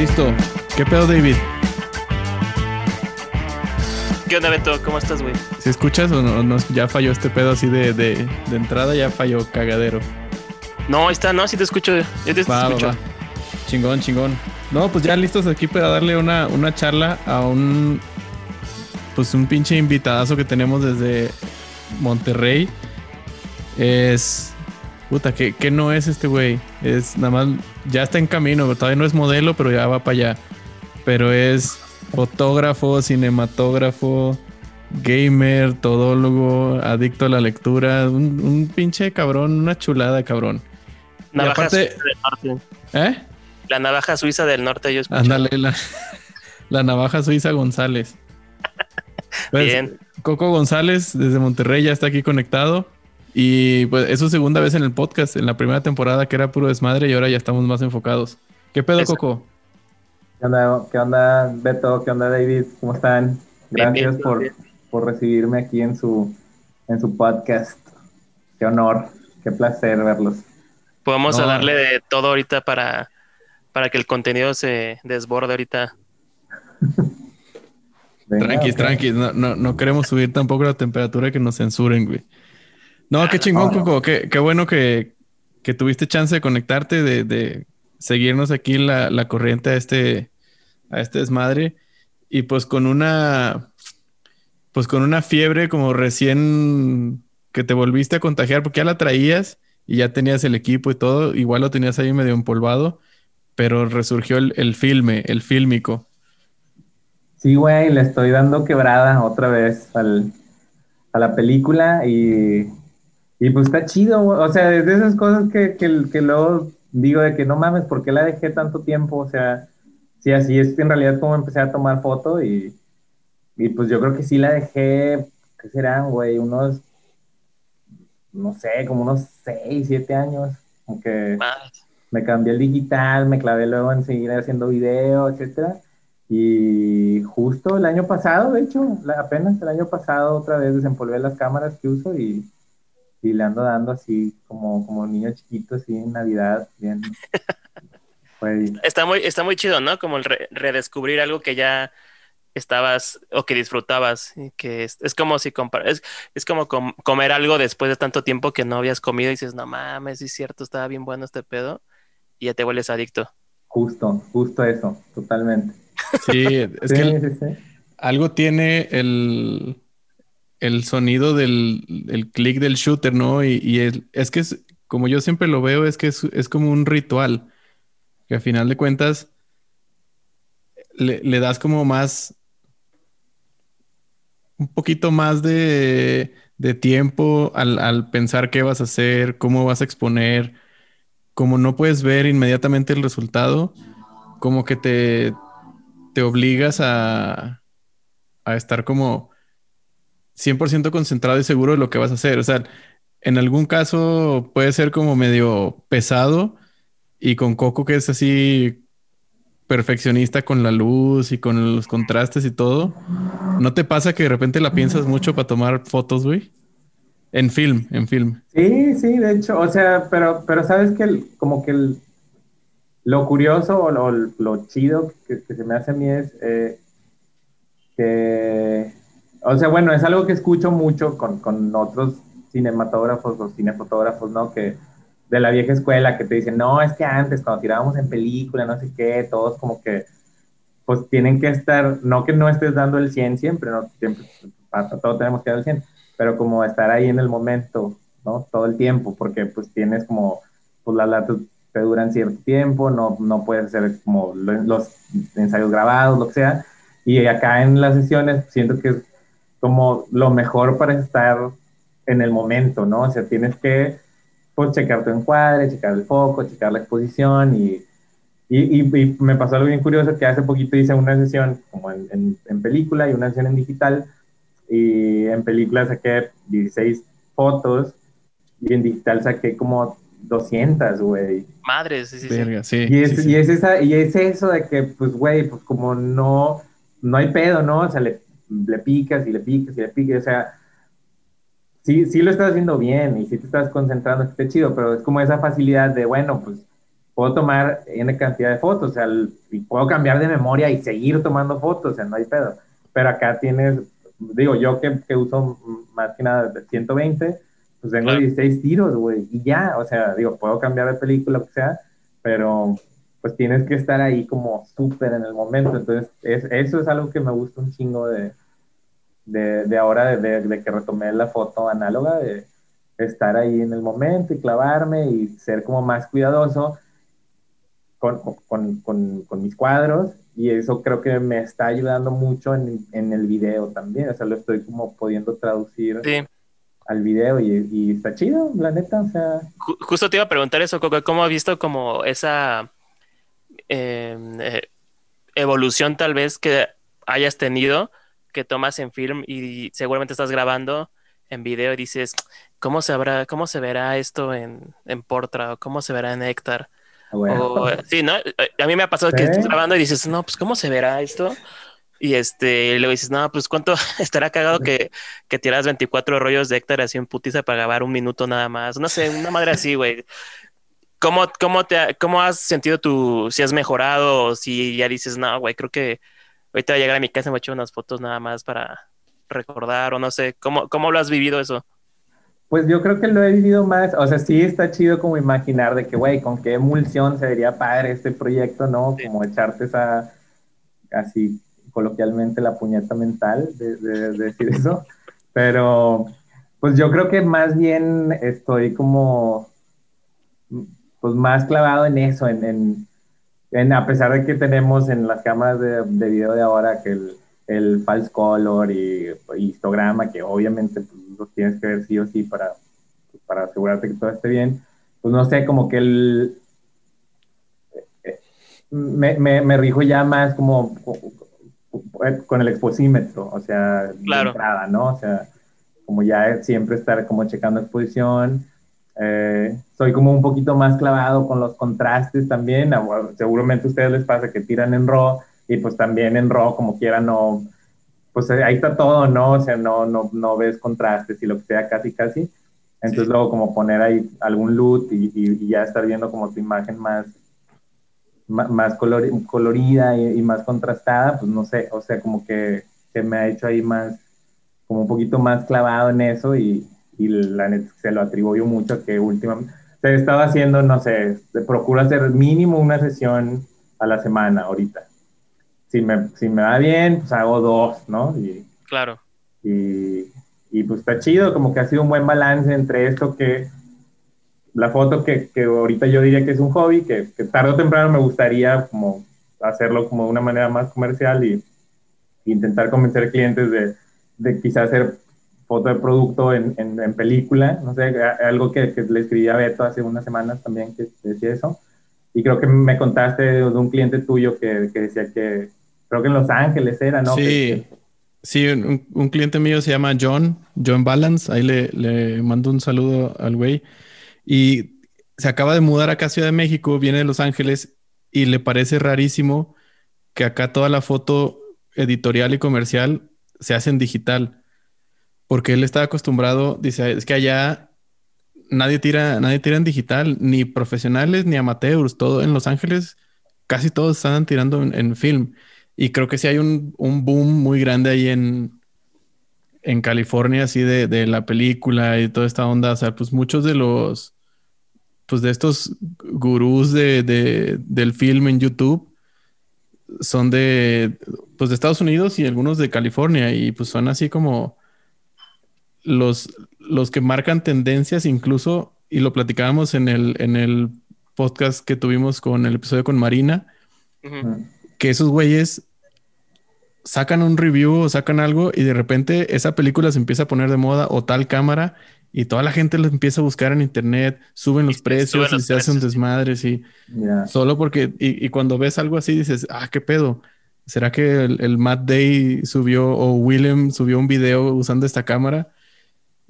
Listo. ¿Qué pedo, David? ¿Qué onda, Beto? ¿Cómo estás, güey? ¿Si escuchas o no, no- ya falló este pedo así de, de, de entrada? Ya falló cagadero. No, ahí está, no, sí te escucho. Yo te Va, escucho. va. Chingón, chingón. No, pues ya listos aquí para darle una, una charla a un. Pues un pinche invitadazo que tenemos desde Monterrey. Es. Puta, ¿qué, qué no es este güey? Es nada más. Ya está en camino, todavía no es modelo, pero ya va para allá. Pero es fotógrafo, cinematógrafo, gamer, todólogo, adicto a la lectura. Un, un pinche cabrón, una chulada, cabrón. Navaja aparte- suiza del norte. ¿Eh? La navaja suiza del norte, yo escucho. Ándale, la, la navaja suiza González. Pues, Bien. Coco González desde Monterrey ya está aquí conectado. Y pues es su segunda vez en el podcast. En la primera temporada que era puro desmadre y ahora ya estamos más enfocados. ¿Qué pedo, Eso. Coco? ¿Qué onda, ¿Qué onda, Beto? ¿Qué onda, David? ¿Cómo están? Gracias bien, por, bien. por recibirme aquí en su, en su podcast. Qué honor, qué placer verlos. Podemos No. a darle de todo ahorita para, para que el contenido se desborde ahorita. Venga, tranquis. No, no, no queremos subir tampoco la temperatura que nos censuren, güey. No, qué chingón. Coco. Qué, qué bueno que, que tuviste chance de conectarte, de, de seguirnos aquí la, la corriente a este, a este desmadre. Y pues con una, pues con una fiebre como recién que te volviste a contagiar, porque ya la traías y ya tenías el equipo y todo, igual lo tenías ahí medio empolvado, pero resurgió el, el filme, el fílmico. Sí, güey, le estoy dando quebrada otra vez al, a la película y, y pues está chido, o sea, es de esas cosas que, que, que luego digo de que no mames, ¿por qué la dejé tanto tiempo? O sea, sí, así es en realidad como empecé a tomar foto y, y pues yo creo que sí la dejé, ¿qué serán, güey? Unos, no sé, como unos 6, 7 años, aunque me cambié el digital, me clavé luego en seguir haciendo video, etcétera. Y justo el año pasado, de hecho, apenas el año pasado otra vez desempolvé las cámaras que uso y, y le ando dando así como, como niño chiquito, así en Navidad, bien. Está muy, está muy chido, ¿no? Como el re- redescubrir algo que ya estabas o que disfrutabas. y que es, es como si compar es, es como com- comer algo después de tanto tiempo que no habías comido y dices, no mames, sí es cierto, estaba bien bueno este pedo. Y ya te vuelves adicto. justo, justo eso, totalmente. Sí, es sí, que sí, sí. algo tiene el, el sonido del el click del shooter, ¿no? Y, es que es, como yo siempre lo veo, es que es, es como un ritual. Que a final de cuentas le, le das como más, un poquito más de, de tiempo al, al pensar qué vas a hacer, cómo vas a exponer. Como no puedes ver inmediatamente el resultado, como que te, te obligas a, a estar como 100% concentrado y seguro de lo que vas a hacer. O sea, en algún caso puede ser como medio pesado y con Coco que es así perfeccionista con la luz y con los contrastes y todo. ¿No te pasa que de repente la piensas mucho para tomar fotos, güey? En film, en film. Sí, sí, de hecho, o sea, pero, pero sabes que el- como que el- lo curioso o lo, lo chido que, que se me hace a mí es eh, que, o sea, bueno, es algo que escucho mucho con, con otros cinematógrafos o cinefotógrafos, ¿no? Que de la vieja escuela que te dicen, no, es que antes cuando tirábamos en película, no sé qué, todos como que, pues tienen que estar, no que no estés dando el 100 siempre, no siempre, para todo tenemos que dar el 100, pero como estar ahí en el momento, ¿no? Todo el tiempo, porque pues tienes como, pues las latas te duran cierto tiempo, no, no puedes hacer como lo- los ensayos grabados, lo que sea, y acá en las sesiones siento que como lo mejor para estar en el momento, ¿no? O sea, tienes que, pues, checar tu encuadre, checar el foco, checar la exposición y, y, y- y me pasó algo bien curioso que hace poquito hice una sesión como en, en- en película y una sesión en digital y en película saqué 16 fotos y en digital saqué como 200, güey. Madre, sí, sí, sí. Verga, sí. Y es, sí, sí. Y, es esa, y es eso de que, pues, güey, pues como no, no hay pedo, ¿no? O sea, le, le picas y le picas y le picas, o sea, sí, sí lo estás haciendo bien y sí te estás concentrando, está chido, pero es como esa facilidad de, bueno, pues puedo tomar N cantidad de fotos, o sea, y puedo cambiar de memoria y seguir tomando fotos, o sea, no hay pedo. Pero acá tienes, digo, yo que, que uso más que nada 120, pues tengo 16 tiros, güey, y ya, o sea, digo, puedo cambiar de película, lo que sea, pero pues tienes que estar ahí como súper en el momento. Entonces, es, eso es algo que me gusta un chingo de, de, de ahora, de, de, que retomé la foto análoga, de estar ahí en el momento y clavarme y ser como más cuidadoso con, con, con, con mis cuadros. Y eso creo que me está ayudando mucho en, en, el video también. O sea, lo estoy como pudiendo traducir. Sí al video y, y, está chido, la neta, o sea... Justo te iba a preguntar eso, ¿cómo has visto como esa eh, evolución tal vez que hayas tenido, que tomas en film y seguramente estás grabando en video y dices, ¿cómo se, habrá, cómo se verá esto en, en Portra o cómo se verá en Héctor? Ah, sí, ¿no? A mí me ha pasado que estás grabando y dices, no, pues ¿cómo se verá esto? Y este, y luego dices, no, pues cuánto estará cagado que, que tiras 24 rollos de Héctor así en putiza para grabar un minuto nada más. No sé, una madre así, güey. ¿Cómo, cómo, te, ¿Cómo has sentido tú, si has mejorado o si ya dices, no, güey, creo que ahorita voy a llegar a mi casa y me voy a echar unas fotos nada más para recordar o no sé, ¿cómo, cómo lo has vivido eso? Pues yo creo que lo he vivido más, o sea, sí está chido como imaginar de que, güey, con qué emulsión se vería padre este proyecto, ¿no? Como echarte esa, así coloquialmente, la puñeta mental de, de decir eso. Pero, pues yo creo que más bien estoy como pues más clavado en eso, en, en, a pesar de que tenemos en las cámaras de, de video de ahora que el, el false color y, histograma, que obviamente pues, los tienes que ver sí o sí para, para asegurarte que todo esté bien, pues no sé, como que el... Me, me, me rijo ya más como con el exposímetro, o sea, claro. entrada, ¿no? O sea, como ya siempre estar como checando exposición, eh, soy como un poquito más clavado con los contrastes también. Seguramente a ustedes les pasa que tiran en RAW y pues también en RAW como quiera no, pues eh, ahí está todo, ¿no? O sea, no, no, no ves contrastes y lo que sea casi, casi. Entonces luego como poner ahí algún loot y, y, ya estar viendo como tu imagen más, más, colorida y, y, más contrastada, pues no sé, o sea, como que, que me ha hecho ahí más, como un poquito más clavado en eso y, y la neta se lo atribuyo mucho que últimamente se estaba haciendo, no sé, procuro hacer mínimo una sesión a la semana ahorita. Si me, si me va bien, pues hago dos, ¿no? Y, claro. Y, y pues está chido, como que ha sido un buen balance entre esto que la foto que, que ahorita yo diría que es un hobby, que, que, tarde o temprano me gustaría como hacerlo como de una manera más comercial y, y intentar convencer clientes de, de quizás hacer foto de producto en, en, película, no sé, algo que, le escribí a Beto hace unas semanas también que decía eso. Y creo que me contaste de un cliente tuyo que, que decía que, creo que en Los Ángeles era, ¿no? Sí, sí, un, un, cliente mío se llama John, John Balance, ahí le, le mando un saludo al güey. Y se acaba de mudar acá a Ciudad de México, viene de Los Ángeles y le parece rarísimo que acá toda la foto editorial y comercial se hace en digital porque él está acostumbrado, dice, es que allá nadie tira, nadie tira en digital, ni profesionales ni amateurs, todo en Los Ángeles, casi todos están tirando en, film. Y creo que sí hay un, boom muy grande ahí en, en California, así de, de, la película y toda esta onda. O sea, pues muchos de los, pues de estos gurús de, de, del film en YouTube son de, pues de Estados Unidos y algunos de California y pues son así como los, los que marcan tendencias incluso, y lo platicábamos en el, en el podcast que tuvimos con el episodio con Marina, que esos güeyes sacan un review o sacan algo y de repente esa película se empieza a poner de moda o tal cámara y toda la gente lo empieza a buscar en internet, suben los precios y se hacen desmadres y solo porque, y, cuando ves algo así dices, ah, qué pedo. ¿Será que el, el Matt Day subió o Willem subió un video usando esta cámara?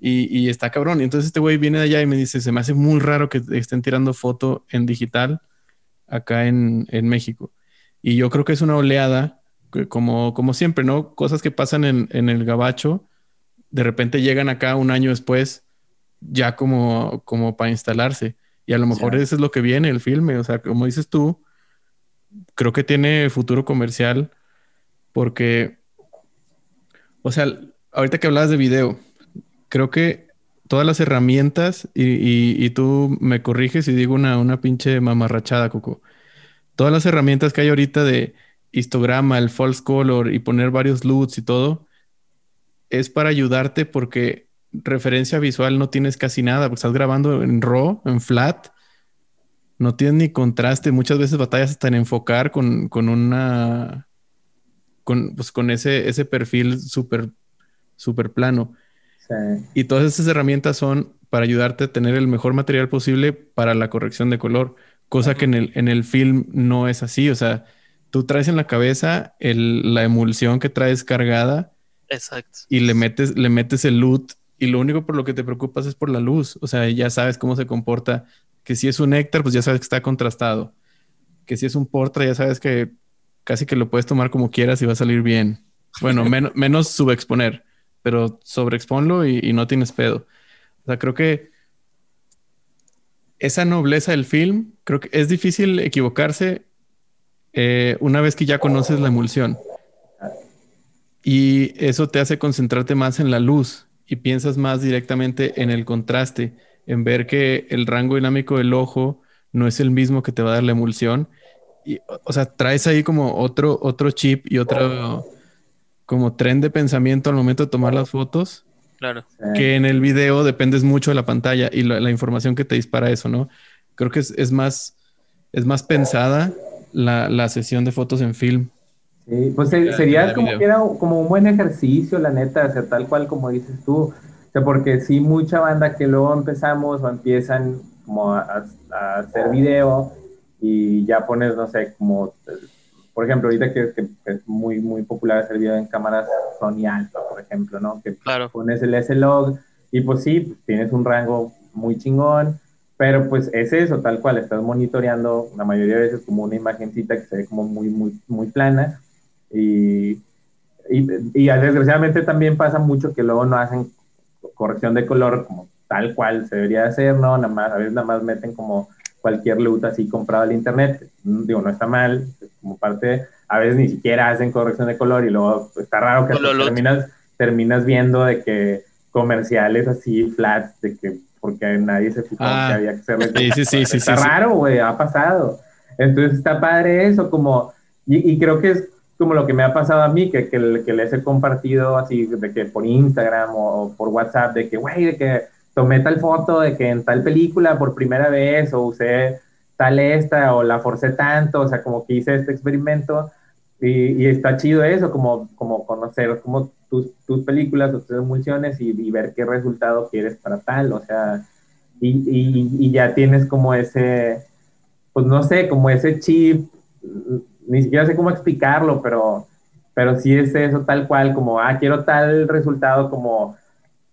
Y, está cabrón. Y entonces este güey viene de allá y me dice, se me hace muy raro que estén tirando foto en digital acá en, México. Y yo creo que es una oleada, como, como siempre, ¿no? Cosas que pasan en, en, el gabacho, de repente llegan acá un año después, ya como, como para instalarse. Y a lo mejor eso es lo que viene el filme. O sea, como dices tú, creo que tiene futuro comercial porque, o sea, ahorita que hablabas de video, creo que todas las herramientas, y, tú me corriges y digo una, una pinche mamarrachada, Coco. Todas las herramientas que hay ahorita de histograma, el false color y poner varios LUTs y todo, es para ayudarte porque referencia visual no tienes casi nada, porque estás grabando en RAW, en flat, no tienes ni contraste, muchas veces batallas hasta en enfocar con, con una, con, pues, con ese, ese perfil súper, súper plano. Y todas esas herramientas son para ayudarte a tener el mejor material posible para la corrección de color, cosa que en el, en el film no es así. O sea, tú traes en la cabeza la emulsión que traes cargada. Exacto. Y le metes, le metes el loot y lo único por lo que te preocupas es por la luz. O sea, ya sabes cómo se comporta. Que si es un néctar, pues ya sabes que está contrastado. Que si es un portra, ya sabes que casi que lo puedes tomar como quieras y va a salir bien. Bueno, menos subexponer pero sobreexponlo y, no tienes pedo. O sea, creo que esa nobleza del film, creo que es difícil equivocarse eh, una vez que ya conoces la emulsión. Y eso te hace concentrarte más en la luz y piensas más directamente en el contraste, en ver que el rango dinámico del ojo no es el mismo que te va a dar la emulsión. Y, o sea, traes ahí como otro, otro chip y otro como tren de pensamiento al momento de tomar las fotos. Claro. Que en el video dependes mucho de la pantalla y la, información que te dispara eso, ¿no? Creo que es, más, es más pensada la, sesión de fotos en film. Sí, pues sería como, era como un buen ejercicio, la neta, o sea, tal cual como dices tú. O sea, porque sí, mucha banda que luego empezamos o empiezan como a, a hacer video y ya pones, no sé, como por ejemplo, ahorita que, es muy, muy popular hacer video en cámaras Sony Alpha, por ejemplo, ¿no? Que pones el S-Log y pues sí, tienes un rango muy chingón, pero pues es eso, tal cual, estás monitoreando la mayoría de veces como una imagencita que se ve como muy, muy, muy plana y, y, y desgraciadamente también pasa mucho que luego no hacen corrección de color como tal cual se debería hacer, ¿no? Nada más, a veces nada más meten como cualquier loot así comprado al internet. Digo, no está mal, como parte, a veces ni siquiera hacen corrección de color y luego está raro que terminas, terminas viendo de que comerciales así flats, de que porque nadie se fijó que ah. había que hacerle. Sí, sí, sí, está raro, güey, ha pasado. Entonces está padre eso, como, y, creo que es como lo que me ha pasado a mí, que, que, que les he compartido así, de que por Instagram o, o por WhatsApp, de que, güey, de que tomé tal foto de que en tal película por primera vez o usé tal esta o la forcé tanto, o sea, como que hice este experimento y, está chido eso, como, como conocer como tus, tus películas o tus emulsiones y, ver qué resultado quieres para tal, o sea, y, y, ya tienes como ese, pues no sé, como ese chip, ni siquiera sé cómo explicarlo, pero, pero sí es eso tal cual, como, ah, quiero tal resultado como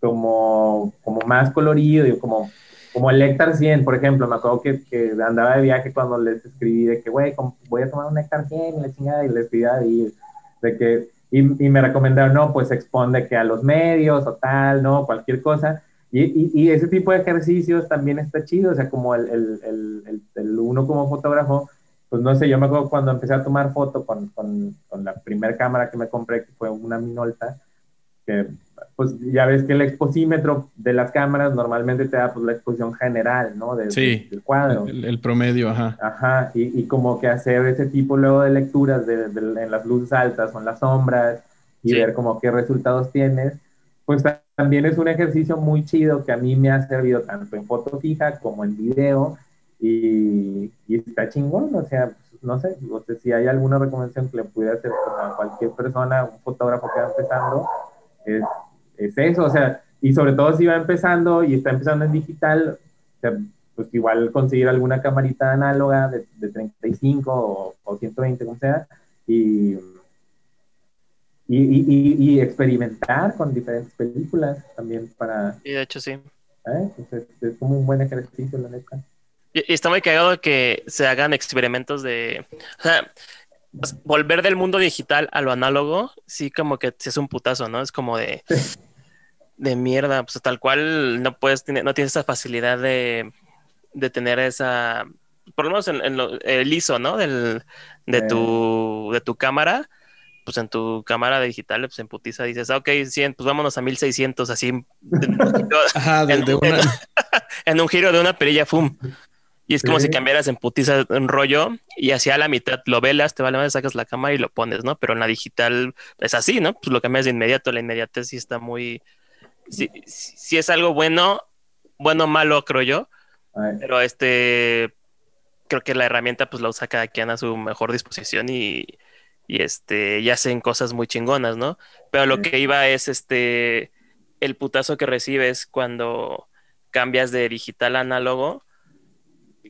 como, como más colorido, y como, como el Nectar 100, por ejemplo, me acuerdo que, que andaba de viaje cuando les escribí de que, güey, voy a tomar un Nectar 100 y la chingada, y les escribí de, de que, y, y, me recomendaron, no, pues expone que a los medios o tal, no, cualquier cosa. Y, y, ese tipo de ejercicios también está chido, o sea, como el, el, el, el, uno como fotógrafo, pues no sé, yo me acuerdo cuando empecé a tomar foto con, con, con la primera cámara que me compré, que fue una Minolta, que pues ya ves que el exposímetro de las cámaras normalmente te da pues la exposición general, ¿no? del cuadro. El, promedio, ajá. Ajá, y, y, como que hacer ese tipo luego de lecturas de, en las luces altas o en las sombras y ver como qué resultados tienes, pues también es un ejercicio muy chido que a mí me ha servido tanto en foto fija como en video y, y está chingón, o sea, no sé, o sea, si hay alguna recomendación que le pudiera hacer a cualquier persona, un fotógrafo que va empezando, es es eso, o sea, y sobre todo si va empezando y está empezando en digital, o sea, pues igual conseguir alguna camarita análoga de, de 35 o, o, 120, como sea, y, y, y, y, experimentar con diferentes películas también para... Y de hecho sí. ¿eh? Pues es, como un buen ejercicio, la neta. Y, está muy cagado que se hagan experimentos de... O sea, volver del mundo digital a lo análogo, sí como que es un putazo, ¿no? Es como de de mierda, pues tal cual no puedes, no tienes esa facilidad de, de tener esa, por lo menos en, el ISO, ¿no? Del, de, tu, de tu cámara, pues en tu cámara digital, pues en putiza dices, ah, ok, 100, pues vámonos a 1600, así. Ajá, en, en, un giro de una perilla, ¡fum! Y es como si cambiaras en putiza un rollo y hacia la mitad lo velas, te vale más, sacas la cámara y lo pones, ¿no? Pero en la digital es así, ¿no? Pues lo cambias de inmediato, la inmediatez sí está muy... Sí, sí es algo bueno, bueno o malo, creo yo. Pero este, creo que la herramienta pues la usa cada quien a su mejor disposición y, y este, y hacen cosas muy chingonas, ¿no? Pero lo que iba es este, el putazo que recibes cuando cambias de digital a análogo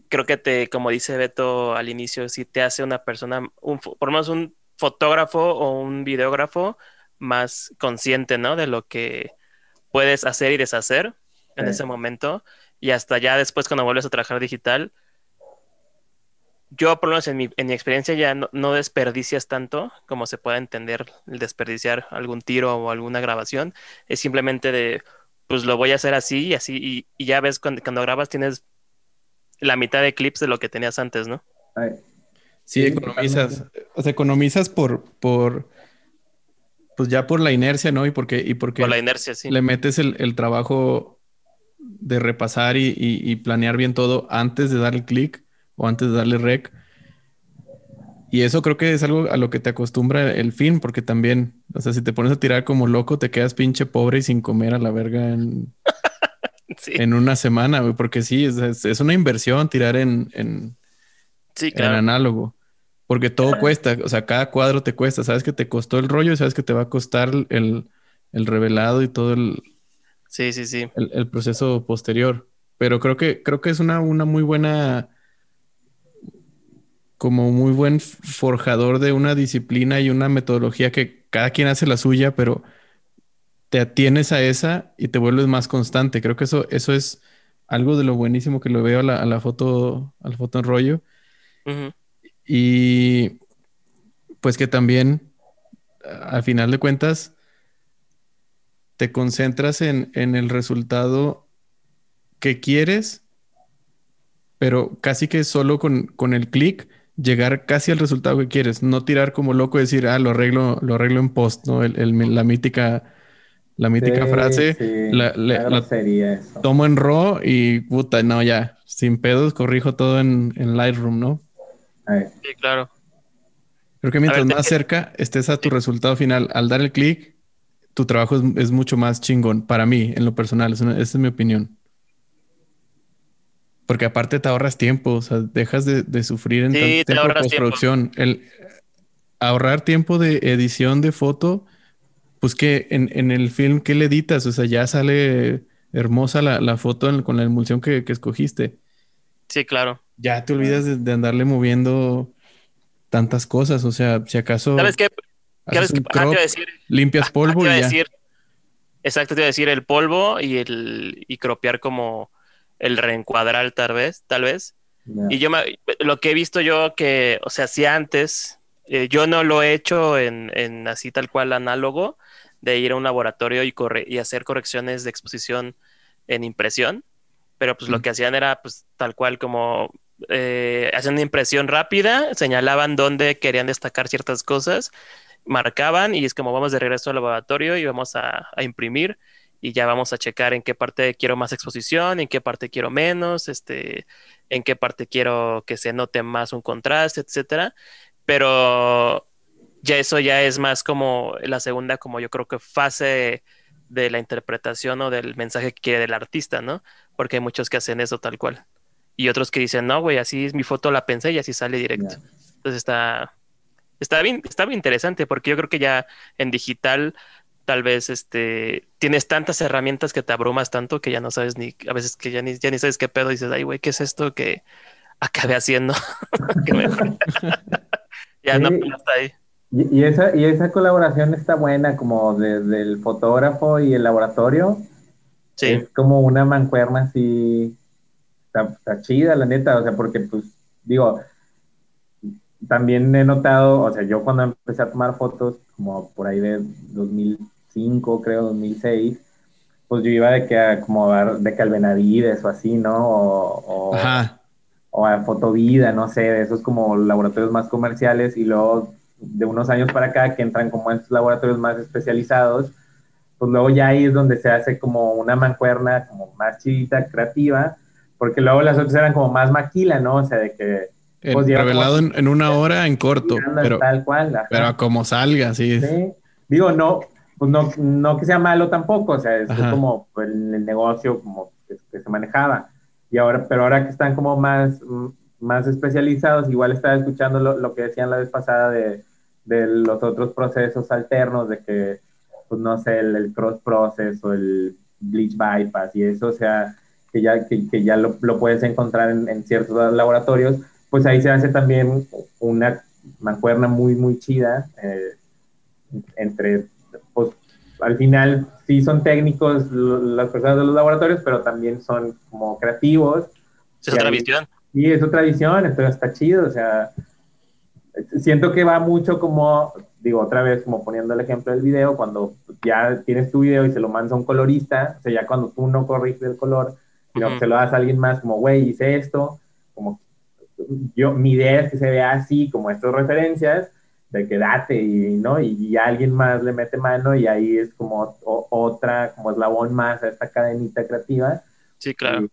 creo que te, como dice Beto al inicio, si te hace una persona, un, por lo menos un fotógrafo o un videógrafo más consciente, ¿no? De lo que puedes hacer y deshacer en ese momento. Y hasta ya después cuando vuelves a trabajar digital, yo por lo menos en mi, en mi experiencia ya no, desperdicias tanto como se puede entender el desperdiciar algún tiro o alguna grabación. Es simplemente de, pues lo voy a hacer así y así. Y, ya ves cuando, cuando grabas tienes la mitad de clips de lo que tenías antes, ¿no? Sí, economizas. O sea, economizas por, por, pues ya por la inercia, ¿no? Y porque, y porque por la inercia, sí. le metes el, trabajo de repasar y, planear bien todo antes de dar el clic o antes de darle rec. Y eso creo que es algo a lo que te acostumbra el fin, porque también, o sea, si te pones a tirar como loco, te quedas pinche pobre y sin comer a la verga en, en una semana, güey, porque sí, es, una inversión tirar en, en, análogo. Porque todo cuesta, o sea, cada cuadro te cuesta. Sabes que te costó el rollo y sabes que te va a costar el, revelado y todo el. Sí, sí, sí. El, proceso posterior. Pero creo que, creo que es una, una muy buena. Como muy buen forjador de una disciplina y una metodología que cada quien hace la suya, pero te atienes a esa y te vuelves más constante. Creo que eso, eso es algo de lo buenísimo que lo veo a la, foto, a la foto en rollo. Y pues que también, al final de cuentas, te concentras en, el resultado que quieres, pero casi que solo con, con el clic llegar casi al resultado que quieres, no tirar como loco y decir, ah, lo arreglo, lo arreglo en post, ¿no? la mítica la mítica frase. la, Tomo en RAW y puta, no, ya. Sin pedos, corrijo todo en, Lightroom, ¿no? Sí, claro. Creo que mientras más cerca estés a tu resultado final, al dar el clic, tu trabajo es, mucho más chingón para mí, en lo personal. esa es mi opinión. Porque aparte te ahorras tiempo, o sea, dejas de, sufrir en sí, tiempo de postproducción. El ahorrar tiempo de edición de foto pues que en, el film, ¿qué le editas? O sea, ya sale hermosa la, foto con la emulsión que, escogiste. Sí, claro. Ya te olvidas de, andarle moviendo tantas cosas. O sea, si acaso. ¿Sabes qué? decir? Limpias polvo y ya. exacto, te iba a decir el polvo y el y cropear como el reencuadrar tal vez, tal vez. Y yo lo que he visto yo que, o sea, si antes, eh, yo no lo he hecho en, en, así tal cual análogo, de ir a un laboratorio y, y hacer correcciones de exposición en impresión, pero pues lo que hacían era pues tal cual como eh, una impresión rápida, señalaban dónde querían destacar ciertas cosas, marcaban y es como vamos de regreso al laboratorio y vamos a, imprimir y ya vamos a checar en qué parte quiero más exposición, en qué parte quiero menos, este, en qué parte quiero que se note más un contraste, etcétera. Pero ya eso ya es más como la segunda, como yo creo que fase de la interpretación o del mensaje que quiere el artista, ¿no? Porque hay muchos que hacen eso tal cual. Y otros que dicen, no, güey, así es mi foto, la pensé y así sale directo. Entonces está, está bien, está bien interesante porque yo creo que ya en digital tal vez este tienes tantas herramientas que te abrumas tanto que ya no sabes ni a veces que ya ni, ya ni sabes qué pedo dices, ay güey, ¿qué es esto que acabé haciendo? ya no, no está ahí. Y, esa, y esa colaboración está buena, como desde el fotógrafo y el laboratorio. Sí. Es como una mancuerna así, está, chida, la neta, o sea, porque pues, digo, también he notado, o sea, yo cuando empecé a tomar fotos, como por ahí de 2005, creo, 2006, pues yo iba de que a como de que al Benavides o así, ¿no? O, Ajá. o a Fotovida, no sé, de esos como laboratorios más comerciales y luego de unos años para acá que entran como en estos laboratorios más especializados, pues luego ya ahí es donde se hace como una mancuerna como más chidita, creativa, porque luego las otras eran como más maquila, ¿no? O sea, de que... Pues, revelado en, una hora en corto, pero, tal cual, pero como salga, sí. sí. Digo, no, pues no, no que sea malo tampoco, o sea, es, como el, el, negocio como que, se manejaba. Y ahora, pero ahora que están como más, más especializados, igual estaba escuchando lo, lo que decían la vez pasada de, de, los otros procesos alternos, de que, pues no sé, el, cross process o el bleach bypass y eso, o sea, que ya, que, que ya lo, lo, puedes encontrar en, en, ciertos laboratorios, pues ahí se hace también una mancuerna muy, muy chida eh, entre pues al final sí son técnicos las personas de los laboratorios, pero también son como creativos. Es otra visión. Sí, es otra visión, entonces está chido, o sea, siento que va mucho como, digo, otra vez como poniendo el ejemplo del video, cuando ya tienes tu video y se lo mandas a un colorista, o sea, ya cuando tú no corriges el color, sino que se lo das a alguien más, como, güey, hice esto, como yo, mi idea es que se vea así, como estas referencias, de que date y, ¿no? Y, alguien más le mete mano y ahí es como otra, como eslabón más a esta cadenita creativa. Sí, claro.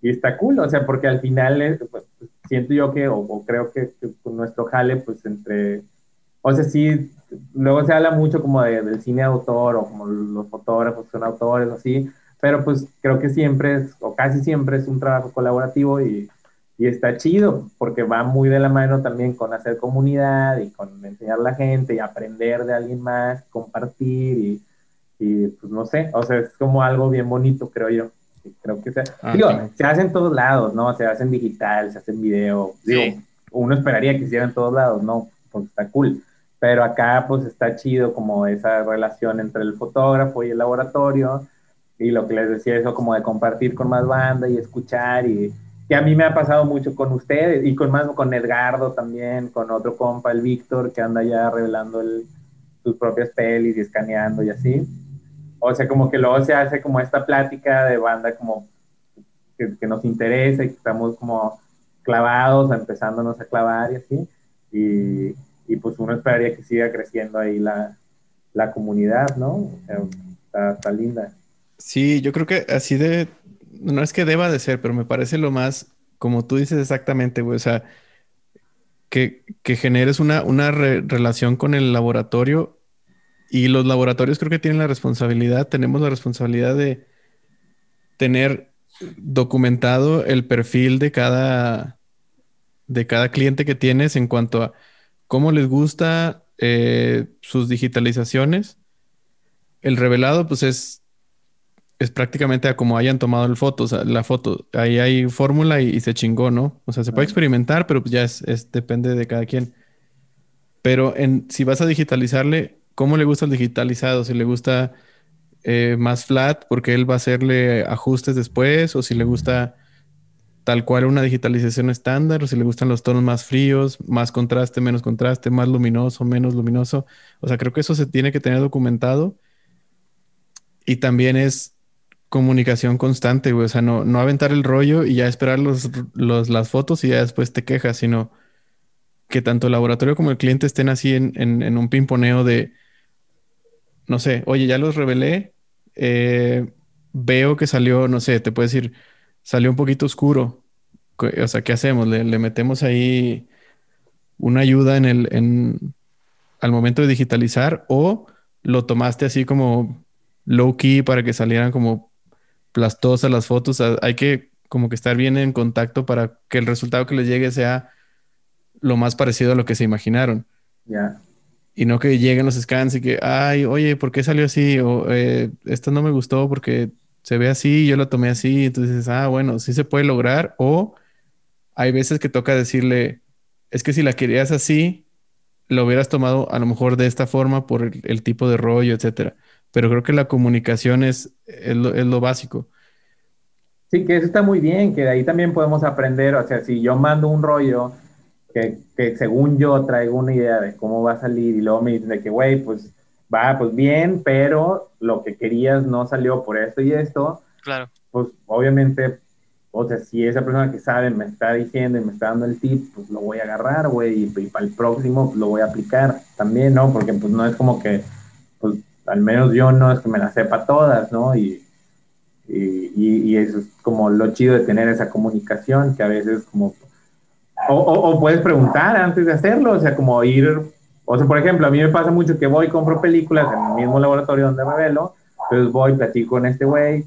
Y, está cool, o sea, porque al final pues, siento yo que, o, creo que, con nuestro jale, pues entre, o sea, sí, luego se habla mucho como de, del cine autor o como los fotógrafos son autores o así, pero pues creo que siempre es, o casi siempre es un trabajo colaborativo y y está chido porque va muy de la mano también con hacer comunidad y con enseñar a la gente y aprender de alguien más, compartir y, y pues no sé, o sea, es como algo bien bonito, creo yo. creo que se, ah, digo, se hace en todos lados, ¿no? Se hace en digital, se hace en video. Digo, uno esperaría que hiciera en todos lados, ¿no? Porque está cool. Pero acá pues está chido como esa relación entre el fotógrafo y el laboratorio y lo que les decía, eso como de compartir con más banda y escuchar y que a mí me ha pasado mucho con ustedes y con más con Edgardo también, con otro compa, el Víctor, que anda ya revelando sus propias pelis y escaneando y así. O sea, como que luego se hace como esta plática de banda como que, nos interesa y que estamos como clavados, empezándonos a clavar y así. Y, pues uno esperaría que siga creciendo ahí la, la comunidad, ¿no? O sea, está linda. Sí, yo creo que así de, no es que deba de ser, pero me parece lo más, como tú dices exactamente, güey, o sea, que, generes una, una relación con el laboratorio y los laboratorios creo que tienen la responsabilidad, tenemos la responsabilidad de tener documentado el perfil de cada, de cada cliente que tienes en cuanto a cómo les gusta eh, sus digitalizaciones. El revelado, pues es es prácticamente a como hayan tomado el foto, o sea, la foto. Ahí hay fórmula y, se chingó, ¿no? O sea, se puede experimentar, pero pues ya es, depende de cada quien. Pero en, si vas a digitalizarle, ¿cómo le gusta el digitalizado? Si le gusta eh, más flat, porque él va a hacerle ajustes después, o si le gusta tal cual una digitalización estándar, o si le gustan los tonos más fríos, más contraste, menos contraste, más luminoso, menos luminoso. O sea, creo que eso se tiene que tener documentado. Y también es comunicación constante, güey. O sea, no, no aventar el rollo y ya esperar los, las fotos y ya después te quejas, sino que tanto el laboratorio como el cliente estén así en, un pimponeo de, no sé, oye, ya los revelé, eh, veo que salió, no sé, te puedo decir, salió un poquito oscuro. O sea, ¿qué hacemos? ¿Le, metemos ahí una ayuda en el, en, al momento de digitalizar o lo tomaste así como low key para que salieran como plastosas las fotos. Hay que como que estar bien en contacto para que el resultado que les llegue sea lo más parecido a lo que se imaginaron. Ya. Y no que lleguen los scans y que, ay, oye, ¿por qué salió así? O eh, esto no me gustó porque se ve así, yo lo tomé así. Entonces, ah, bueno, sí se puede lograr. O hay veces que toca decirle, es que si la querías así, lo hubieras tomado a lo mejor de esta forma por el, el tipo de rollo, etcétera pero creo que la comunicación es, es, lo, básico. Sí, que eso está muy bien, que de ahí también podemos aprender, o sea, si yo mando un rollo que, que según yo traigo una idea de cómo va a salir y luego me dicen de que, güey, pues va, pues bien, pero lo que querías no salió por esto y esto. Claro. Pues obviamente, o sea, si esa persona que sabe me está diciendo y me está dando el tip, pues lo voy a agarrar, güey, y, para el próximo pues, lo voy a aplicar también, ¿no? Porque pues no es como que, al menos yo no es que me las sepa todas, ¿no? Y, y, eso es como lo chido de tener esa comunicación, que a veces como... O, puedes preguntar antes de hacerlo, o sea, como ir... O sea, por ejemplo, a mí me pasa mucho que voy y compro películas en el mismo laboratorio donde revelo, entonces voy, platico con este güey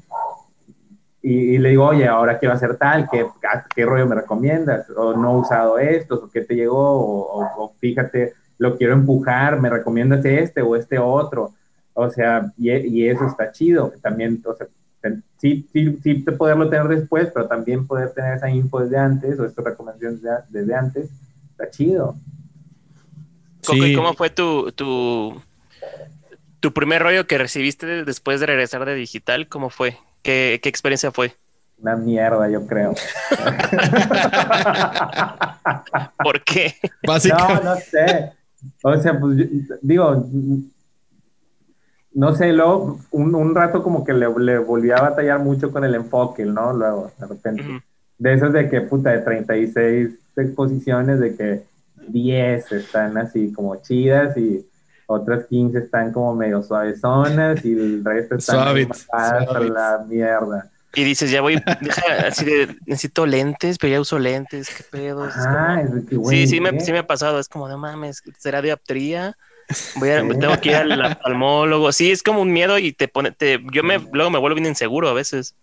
y, le digo, oye, ahora quiero hacer tal, ¿qué, ¿qué rollo me recomiendas? O no he usado estos, o qué te llegó, o, o fíjate, lo quiero empujar, me recomiendas este o este otro. O sea, y, y, eso está chido. También, o sea, sí, sí, sí poderlo tener después, pero también poder tener esa info desde antes o estas recomendaciones desde antes, está chido. ¿Cómo fue tu, tu, tu primer rollo que recibiste después de regresar de digital? ¿Cómo fue? ¿Qué, qué experiencia fue? Una mierda, yo creo. ¿Por qué? No, no sé. O sea, pues digo, no sé, luego un, un rato como que le, le, volví a batallar mucho con el enfoque, ¿no? Luego, de repente. De esas de que, puta, de 36 exposiciones, de que 10 están así como chidas y otras 15 están como medio suavezonas y el resto están a la mierda. Y dices, ya voy, así de, necesito lentes, pero ya uso lentes, qué pedo. Ah, es que sí, sí me, sí me ha pasado, es como, no mames, ¿será dioptría? Voy a, tengo que ir al oftalmólogo. Sí, es como un miedo y te pone, te, yo me, luego me vuelvo bien inseguro a veces.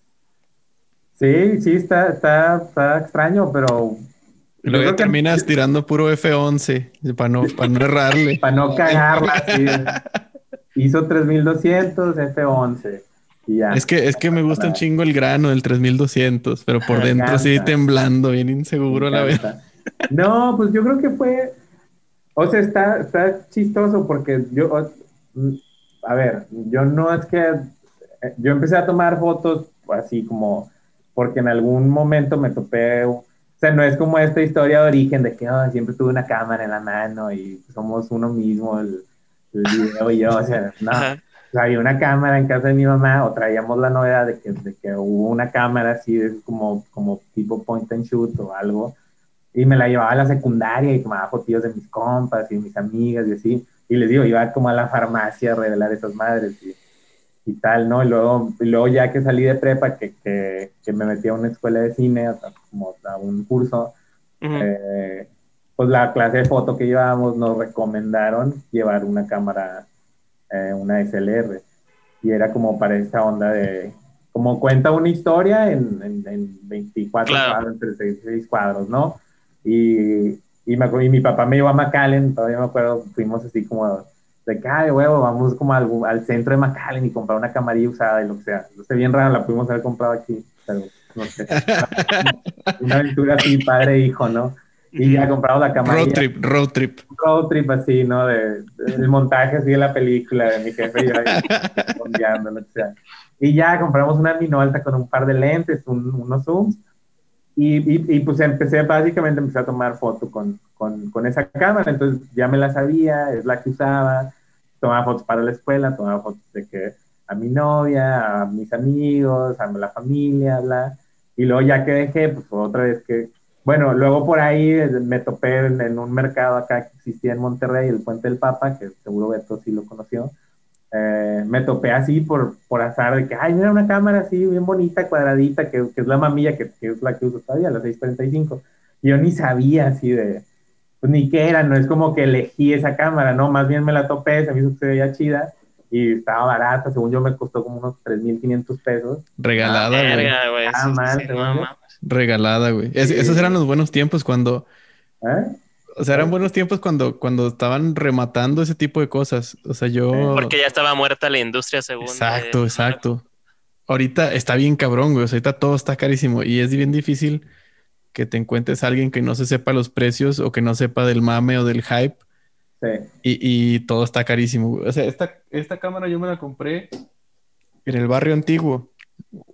Sí, sí, está, está, está extraño, pero. luego terminas tirando puro F11 para no, para no errarle. para no cagarla, sí. Hizo 3200 F11. Y ya. Es que, es que me gusta un chingo el grano del 3200, pero por dentro sí temblando, bien inseguro a la vez. No, pues yo creo que fue o sea, está, está chistoso porque yo, mm, a ver, yo no es que, eh, yo empecé a tomar fotos así como, porque en algún momento me topé, o sea, no es como esta historia de origen de que oh, siempre tuve una cámara en la mano y somos uno mismo, el, video y yo, o sea, no. había una cámara en casa de mi mamá, o traíamos la novedad de que, de que hubo una cámara así, como, como tipo point and shoot o algo, y me la llevaba a la secundaria y tomaba fotos de mis compas y mis amigas y así. Y les digo, iba como a la farmacia a revelar esas madres y, y tal, ¿no? Y luego, y luego ya que salí de prepa, que, que, que me metí a una escuela de cine, como a un curso, eh, pues la clase de foto que llevábamos nos recomendaron llevar una cámara, eh, una SLR. Y era como para esta onda de, como cuenta una historia en, en, 24 cuadros, 36 cuadros, ¿no? Y, y, me, y mi papá me llevó a McAllen, todavía me acuerdo, fuimos así como de que, ay, huevo, vamos como al, al, centro de McAllen y comprar una camarilla usada y lo que sea. No sé, bien raro, la pudimos haber comprado aquí, pero no sé. una aventura así, padre e hijo, ¿no? Y ya compramos la camarilla. Road trip, road trip. Road trip así, ¿no? De, el montaje así de la película de mi jefe y yo ahí, lo que sea. Y ya compramos una minolta con un par de lentes, un, unos zooms y, y, pues empecé, básicamente empecé a tomar foto con, con, con, esa cámara, entonces ya me la sabía, es la que usaba, tomaba fotos para la escuela, tomaba fotos de que a mi novia, a mis amigos, a la familia, bla. Y luego ya que dejé, pues otra vez que, bueno, luego por ahí me topé en, en un mercado acá que existía en Monterrey, el Puente del Papa, que seguro Beto sí lo conoció. Eh, me topé así por, por azar de que, ay, mira una cámara así bien bonita, cuadradita, que, que es la mamilla, que, que, es la que uso todavía, la 635. Y yo ni sabía así de, pues ni qué era, no es como que elegí esa cámara, no, más bien me la topé, se me hizo que se veía chida y estaba barata, según yo me costó como unos 3.500 pesos. Regalada, güey. Ah, Regalada, güey. esos eran los buenos tiempos cuando... ¿Eh? O sea, eran buenos tiempos cuando, cuando estaban rematando ese tipo de cosas. O sea, yo. Porque ya estaba muerta la industria según. Exacto, exacto. Ahorita está bien cabrón, güey. O sea, ahorita todo está carísimo y es bien difícil que te encuentres a alguien que no se sepa los precios o que no sepa del mame o del hype. Sí. Y, todo está carísimo. O sea, esta, esta cámara yo me la compré en el barrio antiguo.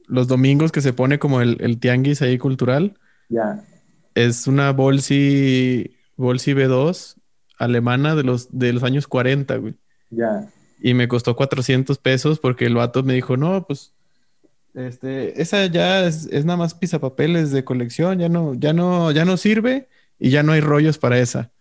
Los domingos que se pone como el, el tianguis ahí cultural. Ya. Es una Bolsi Bolsi B2 alemana de los, de los años 40, güey. Ya. y me costó 400 pesos porque el vato me dijo, no, pues, este, esa ya es, es nada más pisapapeles de colección, ya no, ya no, ya no sirve y ya no hay rollos para esa.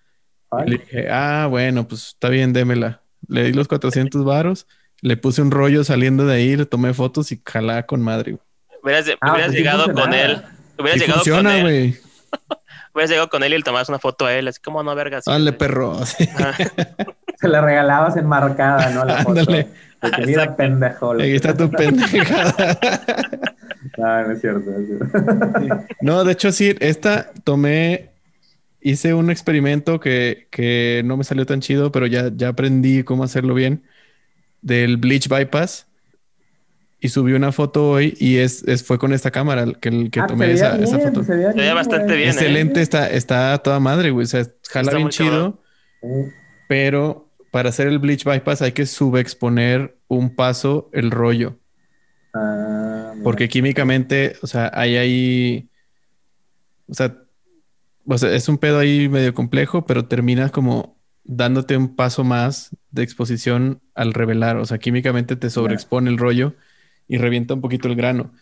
Y le dije, ah, bueno, pues está bien, démela. Le di los 400 varos, le puse un rollo saliendo de ahí, le tomé fotos y jalá con madre. güey. Hubieras, Ah, hubieras pues sí llegado con él. Hubieras Y llegado con funciona, él. güey. Hubieras llegado con él y le tomas una foto a él, así como no, verga. sí, Dale, perro. Se la regalabas enmarcada, ¿no? La foto. Ándale. De que mira, Exacto. pendejo. Aquí está tu pendejada. No, no es cierto. no es cierto. No, de hecho, sí, esta tomé, hice un experimento que, que no me salió tan chido, pero ya, ya aprendí cómo hacerlo bien, del bleach bypass. Y subí una foto hoy y es, es- fue con esta cámara que, el- que Ah, tomé esa, foto. Se veía, veía bien, bastante bien, ¿eh? Excelente, está, está a toda madre, güey. O sea, jala Está bien chido, cabrón. Pero para hacer el bleach bypass hay que subexponer un paso el rollo. Ah. Porque químicamente, o sea, hay ahí. O sea, o sea, es un pedo ahí medio complejo, pero terminas como dándote un paso más de exposición al revelar. O sea, químicamente te sobreexpone el rollo y revienta un poquito el grano.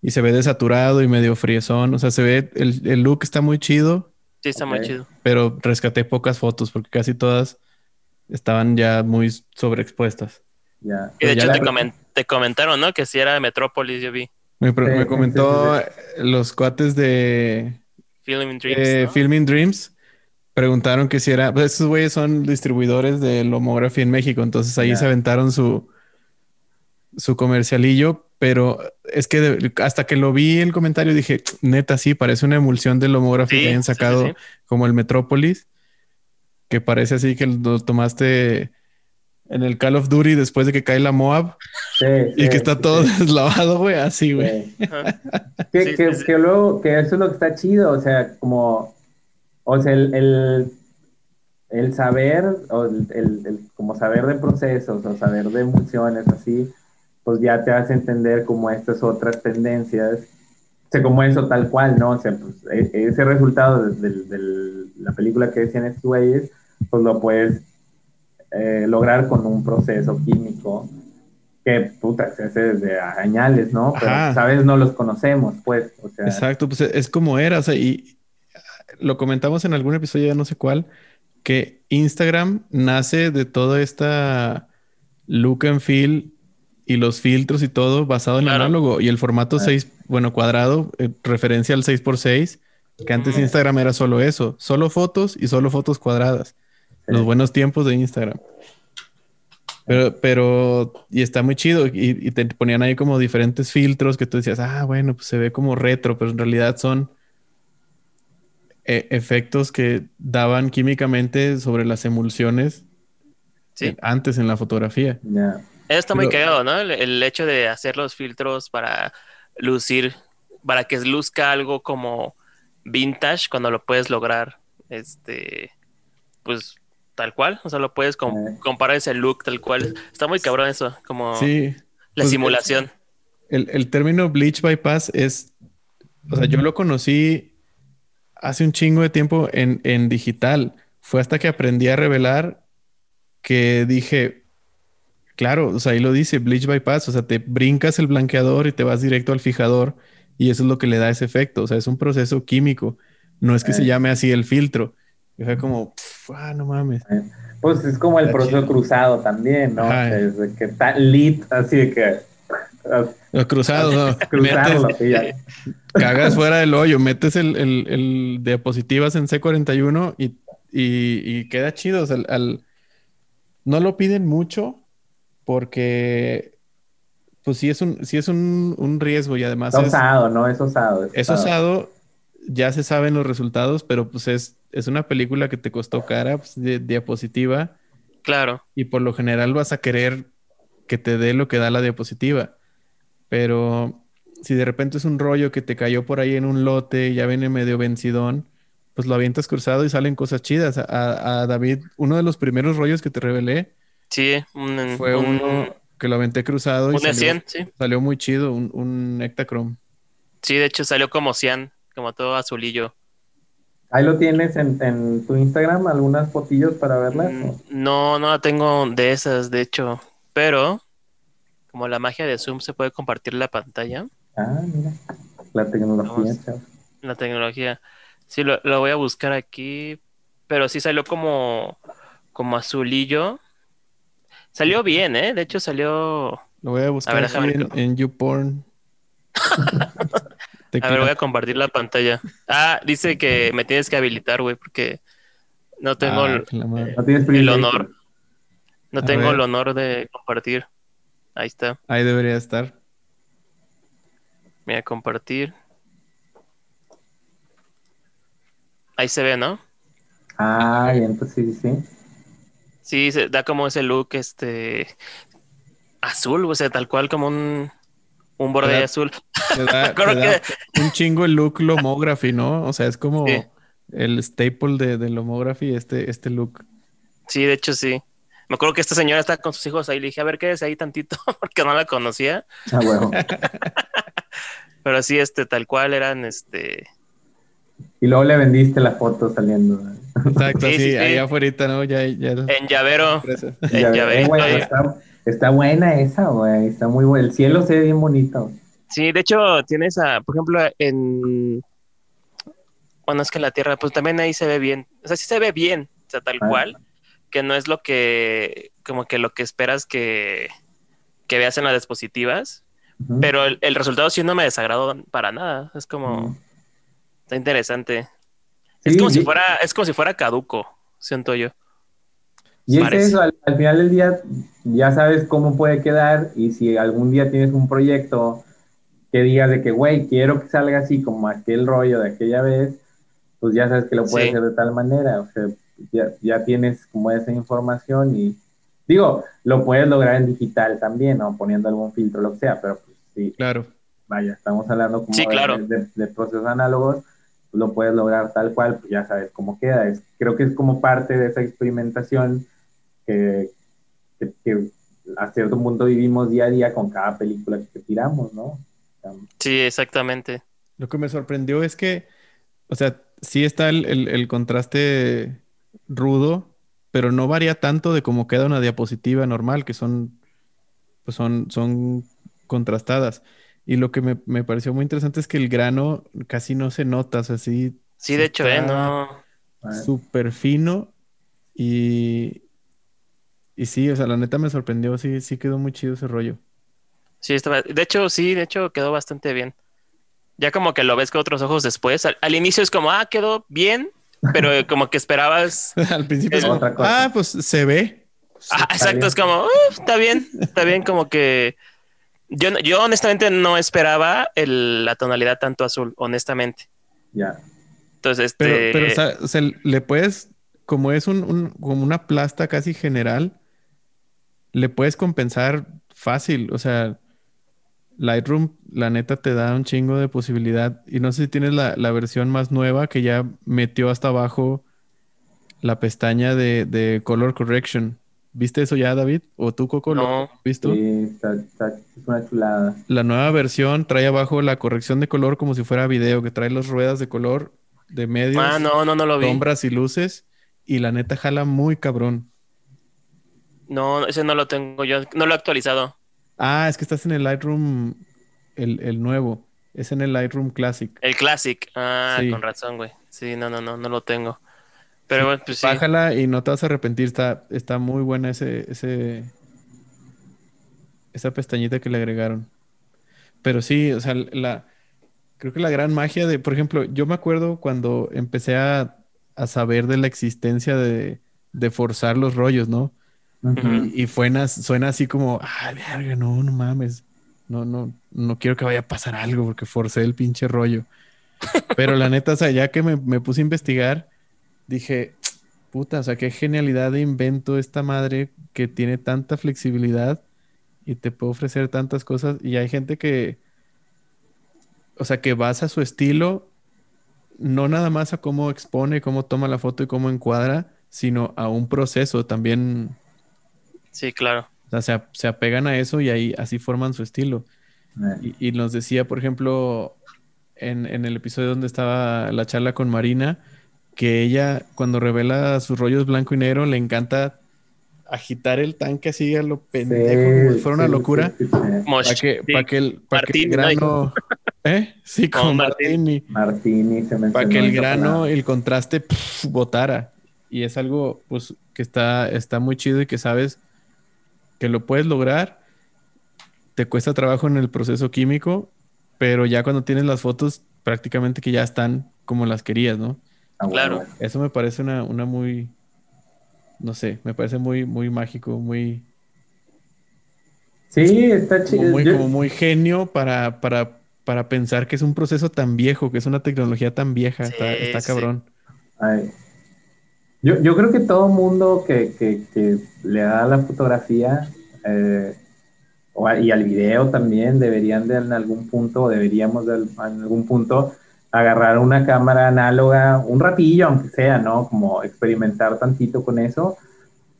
Y se ve desaturado y medio friezón. O sea, se ve, el, el look está muy chido, Sí, está Ok. muy chido. pero rescaté pocas fotos porque casi todas estaban ya muy sobreexpuestas. Ya. Y de ya hecho la- te, comen- te comentaron, ¿no? Que si era de Metrópolis, yo vi. Me, Sí, me sí, comentó sí, los cuates de, Filming Dreams. Eh, ¿no? Filming Dreams preguntaron que si era, pues esos güeyes son distribuidores de Lomography en México, entonces ahí Ya. se aventaron su su comercialillo, pero es que de- hasta que lo vi el comentario dije, neta, sí, parece una emulsión del Sí, que hayan sí, sacado sí. como el Metrópolis, que parece así que lo tomaste en el Call of Duty después de que cae la Moab Sí, y sí, que está sí, todo sí. deslavado, güey, así, güey. Que, Sí, que, sí, sí. que luego, que eso es lo que está chido, o sea, como, o sea, el, el, el saber, o el, el- el- como saber de procesos, o saber de emulsiones, así, pues ya te hace entender como estas otras tendencias, o sea, como eso tal cual, ¿no? O sea, pues e- ese resultado de, de- de la película que decían estos güeyes, pues lo puedes eh, lograr con un proceso químico que, puta, se hace desde añales, ¿no? Pero, Ajá. ¿sabes? No los conocemos, pues, o sea... Exacto, pues es como era, o sea, y lo comentamos en algún episodio, ya no sé cuál, que Instagram nace de toda esta look and feel y los filtros y todo basado en Claro. análogo y el formato Ah. 6, bueno, cuadrado, eh, referencia al 6x6, que antes Ujú. Instagram era solo eso, solo fotos y solo fotos cuadradas. Sí. Los buenos tiempos de Instagram. Pero, pero, y está muy chido. Y, y te ponían ahí como diferentes filtros que tú decías, ah, bueno, pues se ve como retro, pero en realidad son eh, efectos que daban químicamente sobre las emulsiones Sí. antes en la fotografía. Está muy Pero- cagado, ¿no? El, el hecho de hacer los filtros para lucir, para que luzca algo como vintage cuando lo puedes lograr, este, pues tal cual, o sea, lo puedes com- Eh. comparar ese look tal cual. Está muy cabrón eso, como Sí. la pues, simulación. El, el término bleach bypass es, o sea, yo lo conocí hace un chingo de tiempo en, en digital. Fue hasta que aprendí a revelar que dije, claro, o sea, ahí lo dice, bleach bypass, o sea, te brincas el blanqueador y te vas directo al fijador y eso es lo que le da ese efecto, o sea, es un proceso químico, no es que se Eh. llame así el filtro. Y fue como, "Pf, ah, no mames. Pues es como el Está proceso chido. cruzado también, ¿no? O sea, es de que está lit, así de que Los cruzados, ¿no? cruzarlo Metes- cagas fuera del hoyo, metes el, el, el diapositivas en C41 y, y, y queda chido. O sea, al, al- no lo piden mucho porque, pues sí es un, sí es un, un riesgo y además Es es, osado, ¿no? Es osado. es osado, ya se saben los resultados, pero pues es, es una película que te costó cara pues, de diapositiva Claro, y por lo general vas a querer que te dé lo que da la diapositiva. Pero si de repente es un rollo que te cayó por ahí en un lote y ya viene medio vencidón, pues lo avientas cruzado y salen cosas chidas. A, a David, uno de los primeros rollos que te revelé sí, un, fue un- uno que lo aventé cruzado y un salió, E100, sí. salió muy chido, un, un Ektachrome. Sí, de hecho salió como cian, como todo azulillo. Ahí lo tienes en, en tu Instagram, algunas fotillos para verlas. Mm. No, no la tengo de esas, de hecho. pero como la magia de Zoom se puede compartir la pantalla. Ah, mira. La tecnología, Vamos. La tecnología. Sí, lo, lo voy a buscar aquí, pero sí salió como, como azulillo. Salió bien, ¿eh? De hecho salió... Lo voy a buscar ver, aquí déjame en, en YouPorn. A ver, voy a compartir la pantalla. Ah, dice que me tienes que habilitar, güey, porque no tengo, Ah, el. No privilegio. honor. No A tengo ver. el honor de compartir. Ahí está. Ahí debería estar. Voy a compartir. Ahí se ve, ¿no? Ah, y entonces sí, sí, sí. Se da como ese look, este azul, o sea, tal cual como un, un borde azul. Da, da un chingo el look lomography, ¿no? O sea, es como Sí. el staple de, de lomography, este, este look. Sí, de hecho sí. Me acuerdo que esta señora está con sus hijos ahí. Le dije, a ver, quédese ahí tantito, porque no la conocía. Ah, huevo. Pero sí, este, tal cual eran, este, Y luego le vendiste la foto saliendo. ¿no? Exacto, Sí, sí, sí, sí. ahí afuera, ¿no? Ya, ya. en llavero. En está, está buena esa, güey. Está muy buena. El cielo se ve bien bonito. Sí, de hecho, tienes a, por ejemplo, en. Bueno, es que la Tierra, pues también ahí se ve bien. O sea, sí se ve bien, o sea, tal Ah. cual. Que no es lo que, como que lo que esperas que, que veas en las dispositivas. Pero el, el resultado sí no me desagradó para nada. Es como. Está interesante. Es Sí, como si fuera, es como si fuera caduco, siento yo. Y es eso, al, al final del día ya sabes cómo puede quedar y si algún día tienes un proyecto que digas de que, güey, quiero que salga así como aquel rollo de aquella vez, pues ya sabes que lo puedes Sí. hacer de tal manera, o sea, ya, ya tienes como esa información y digo, lo puedes lograr en digital también, ¿no? Poniendo algún filtro, lo que sea, pero pues sí, Claro. vaya, estamos hablando como Sí, de- claro. de, de procesos análogos, lo puedes lograr tal cual, pues ya sabes cómo queda. Es, creo que es como parte de esa experimentación que, que, que a cierto punto vivimos día a día con cada película que tiramos, ¿no? Sí, exactamente. Lo que me sorprendió es que, o sea, sí está el, el- el contraste rudo, pero no varía tanto de cómo queda una diapositiva normal, que son, pues son, son contrastadas. Y lo que me, me pareció muy interesante es que el grano casi no se nota, o sea, sí, Sí, de hecho, ¿eh? No. súper fino y, y sí, o sea, la neta me sorprendió, sí, sí quedó muy chido ese rollo. Sí, estaba. De hecho, sí, de hecho quedó bastante bien. Ya como que lo ves con otros ojos después. Al, al inicio es como, ah, quedó bien, pero como que esperabas. Al principio es Es como, otra cosa. ah, pues se ve. Ah, exacto, bien. es como, "Uh, está bien, está bien, como que. Yo, yo honestamente no esperaba el- la tonalidad tanto azul, honestamente. ya. Entonces, este. Pero, pero o sea, o sea, le puedes, como es un, un- como una plasta casi general, le puedes compensar fácil. O sea, Lightroom, la neta, te da un chingo de posibilidad. Y no sé si tienes la, la versión más nueva que ya metió hasta abajo la pestaña de, de Color Correction. ¿Viste eso ya, David? ¿O tú, Coco? ¿Lo No. has visto? Sí, está, está- es una chulada. La nueva versión trae abajo la corrección de color como si fuera video, que trae las ruedas de color de medios. ah, no, no, no lo vi. sombras y luces y la neta jala muy cabrón. No, ese no lo tengo yo, no lo he actualizado. Ah, es que estás en el Lightroom, el, el nuevo. Es en el Lightroom Classic. El Classic. Ah, Sí. con razón, güey. Sí, no, no, no, no lo tengo. Pero bueno, pues sí. Bájala y no te vas a arrepentir. Está, está muy buena ese, ese, esa pestañita que le agregaron. Pero sí, o sea, la, creo que la gran magia de, por ejemplo, yo me acuerdo cuando empecé a, a saber de la existencia de, de forzar los rollos, ¿no? Y, y suena, suena así como, ah, verga, no, no mames. No, no, no quiero que vaya a pasar algo porque forcé el pinche rollo. Pero la neta, o sea, ya que me, me puse a investigar, dije, puta, o sea, qué genialidad de invento esta madre que tiene tanta flexibilidad y te puede ofrecer tantas cosas. Y hay gente que, o sea, que basa su estilo no nada más a cómo expone, cómo toma la foto y cómo encuadra, sino a un proceso también. Sí, claro. O sea, se, apegan a eso y ahí así forman su estilo. Eh, Y, y nos decía, por ejemplo, en, en el episodio donde estaba la charla con Marina, que ella cuando revela sus rollos blanco y negro le encanta agitar el tanque así a lo pendejo, como si fuera una sí, locura. sí, sí, sí. Para que, para que el, para que el Martini, grano. ¿Eh? Sí, Como con Martini. Martini. Martini se mencionó. Para que el grano, el contraste, botara. Y es algo, pues, que está, está muy chido y que sabes que lo puedes lograr. Te cuesta trabajo en el proceso químico, pero ya cuando tienes las fotos, prácticamente que ya están como las querías, ¿no? Ah, Claro. bueno. Eso me parece una, una muy, no sé, me parece muy, muy mágico, muy, Sí, está como chido. muy, Yo- como muy genio para, para, para pensar que es un proceso tan viejo, que es una tecnología tan vieja. Sí, está, está sí. cabrón. Ay. Yo, yo creo que todo mundo que, que, que le da la fotografía eh, y al video también deberían de en algún punto, o deberíamos de, en algún punto agarrar una cámara análoga, un ratillo aunque sea, ¿no? Como experimentar tantito con eso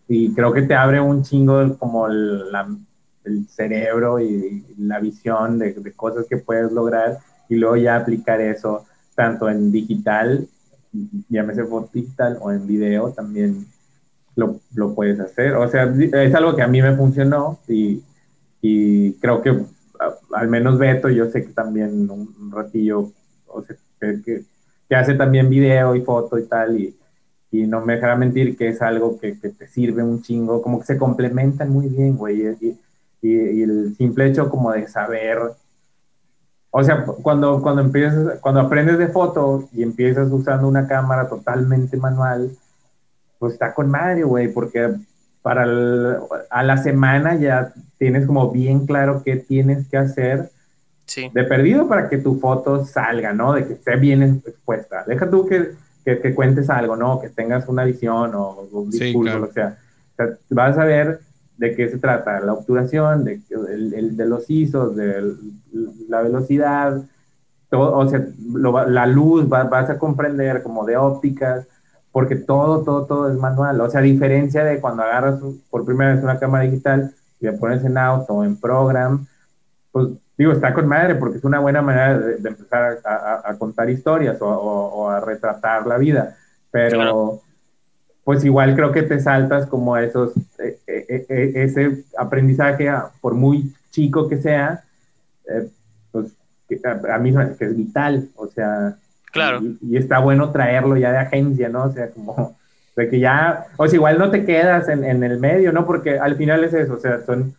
y creo que te abre un chingo como la- el cerebro y, y la visión de, de cosas que puedes lograr y luego ya aplicar eso tanto en digital llámese foto digital o en video también lo, lo puedes hacer. O sea, es algo que a mí me funcionó y, y creo que al menos Beto, yo sé que también un, un ratillo, o sea, que, que- hace también video y foto y tal, y, y no me dejará mentir que es algo que, que te sirve un chingo, como que se complementan muy bien, güey, y, y- y el simple hecho como de saber o sea, cuando, cuando empiezas, cuando aprendes de foto y empiezas usando una cámara totalmente manual, pues está con madre, güey, porque para el- a la semana ya tienes como bien claro qué tienes que hacer Sí. de perdido para que tu foto salga, ¿no? De que esté bien expuesta. Deja tú que, que, que cuentes algo, ¿no? Que tengas una visión o un Sí, discurso, claro. o sea, o sea, vas a ver de qué se trata, la obturación, de, el- el- de los ISOs, de la velocidad, todo, o sea, lo la luz, va- vas a comprender como de ópticas, porque todo, todo, todo es manual. O sea, a diferencia de cuando agarras por primera vez una cámara digital y la pones en auto o en program, pues digo, está con madre porque es una buena manera de, de empezar a, a- a contar historias o, o- o a retratar la vida. Pero, Claro. pues igual creo que te saltas como esos, eh, eh, eh, ese aprendizaje, por muy chico que sea, eh, pues que a, a mí me que es vital, o sea, Claro. y, y está bueno traerlo ya de agencia, ¿no? O sea, como de que ya, o sea, igual no te quedas en, en el medio, ¿no? Porque al final es eso, o sea, son,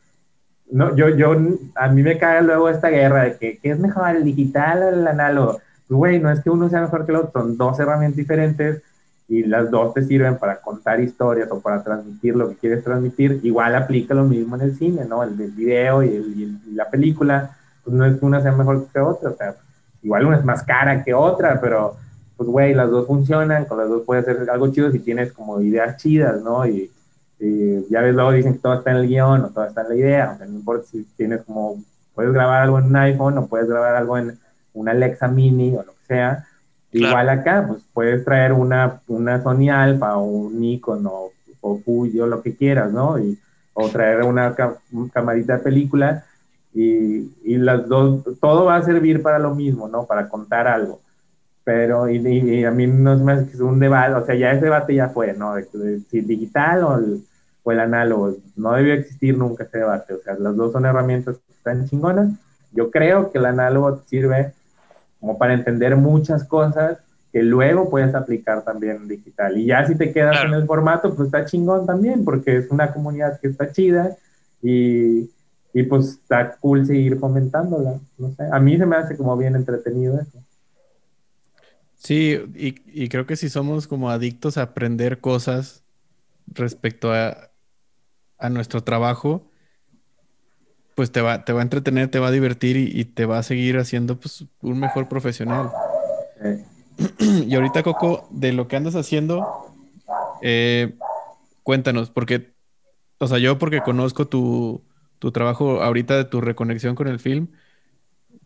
no, yo, yo, a mí me caga luego esta guerra de que, ¿qué es mejor, el digital o el análogo? Pues, güey, no es que uno sea mejor que el otro, son dos herramientas diferentes y las dos te sirven para contar historias o para transmitir lo que quieres transmitir. Igual aplica lo mismo en el cine, ¿no? El del video y, el- y el- y la película, pues no es que una sea mejor que otra, o sea, igual una es más cara que otra, pero pues güey, las dos funcionan, con las dos puedes hacer algo chido si tienes como ideas chidas, ¿no? Y, y ya ves, luego dicen que todo está en el guion o todo está en la idea, o sea, no importa si tienes como, puedes grabar algo en un iPhone o puedes grabar algo en una Alexa Mini o lo que sea. Claro. Igual acá, pues puedes traer una, una Sony Alpha o un Nikon o, o Fuji o lo que quieras, ¿no? Y, o traer una camarita de película y, y las dos, todo va a servir para lo mismo, ¿no? Para contar algo. Pero, y, y- a mí no se me hace que es un debate, o sea, ya ese debate ya fue, ¿no? De, de si digital o el, o el análogo, no debió existir nunca ese debate, o sea, las dos son herramientas que están chingonas. Yo creo que el análogo sirve como para entender muchas cosas que luego puedes aplicar también digital. Y ya si te quedas Claro. en el formato, pues está chingón también, porque es una comunidad que está chida y, y pues está cool seguir fomentándola. No sé, a mí se me hace como bien entretenido eso. Sí, y, y creo que si somos como adictos a aprender cosas respecto a, a nuestro trabajo, pues te va, te va a entretener, te va a divertir y, y te va a seguir haciendo pues, un mejor profesional. Y ahorita, Coco, de lo que andas haciendo, eh, cuéntanos, porque, o sea, yo porque conozco tu, tu trabajo ahorita de tu reconexión con el film,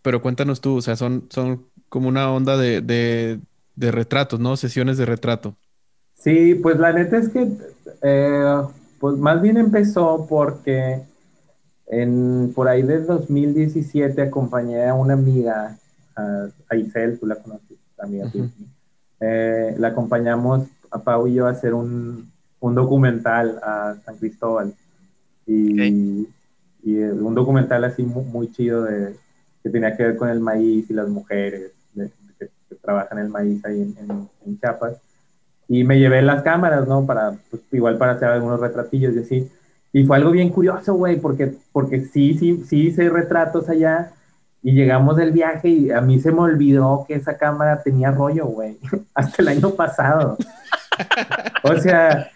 pero cuéntanos tú, o sea, son, son como una onda de, de retratos, ¿no? Sesiones de retrato. Sí, pues la neta es que, eh, pues más bien empezó porque en, por ahí del 2017 acompañé a una amiga, a, a Isel, tú la conoces, la amiga. Eh, la acompañamos a Pau y yo a hacer un, un documental a San Cristóbal. Y, y un documental así muy, chido de, que tenía que ver con el maíz y las mujeres que, trabajan el maíz ahí en, en, Chiapas. Y me llevé las cámaras, ¿no? Para, pues, igual para hacer algunos retratillos y así. Y fue algo bien curioso, güey, porque, porque sí, sí, sí hice retratos allá y llegamos del viaje y a mí se me olvidó que esa cámara tenía rollo, güey, hasta el año pasado. o sea,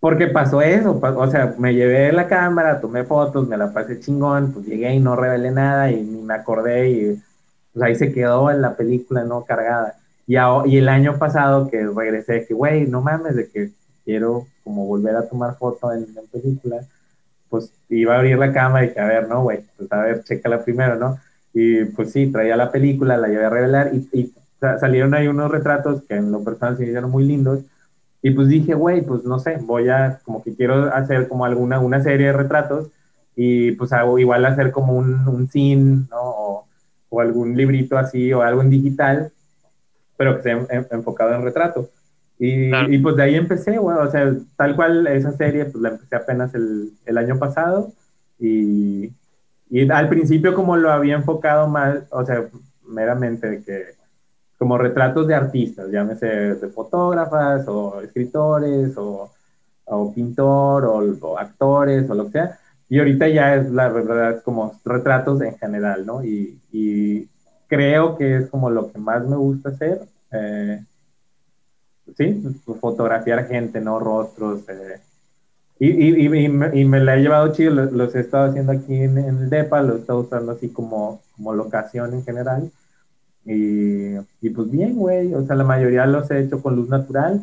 porque pasó eso, o sea, me llevé la cámara, tomé fotos, me la pasé chingón, pues llegué y no revelé nada y ni me acordé y pues ahí se quedó en la película, ¿no? Cargada. Y, y el año pasado que regresé, que, güey, no mames, de que quiero como volver a tomar foto en, en película, pues iba a abrir la cámara y que, a ver, no, güey, pues a ver, chécala primero, ¿no? Y pues sí, traía la película, la llevé a revelar y, salieron ahí unos retratos que en lo personal se hicieron muy lindos. Y pues dije, güey, pues no sé, voy a, como que quiero hacer como alguna, una serie de retratos y pues hago igual hacer como un, un zine, ¿no? O, o, algún librito así o algo en digital, pero que sea enfocado en retrato. Y, y, pues de ahí empecé, güey, o sea, tal cual esa serie, pues la empecé apenas el, el año pasado y, y al principio como lo había enfocado más, o sea, meramente de que como retratos de artistas, llámese de fotógrafas o escritores o, o pintor o, actores o lo que sea. Y ahorita ya es la verdad, como retratos en general, ¿no? Y, y, creo que es como lo que más me gusta hacer. Eh, sí, fotografiar gente, ¿no? Rostros. Eh, y, y, y, me, la he llevado chido, los, he estado haciendo aquí en, el DEPA, los he estado usando así como, como locación en general. Y, y pues bien, güey, o sea, la mayoría los he hecho con luz natural,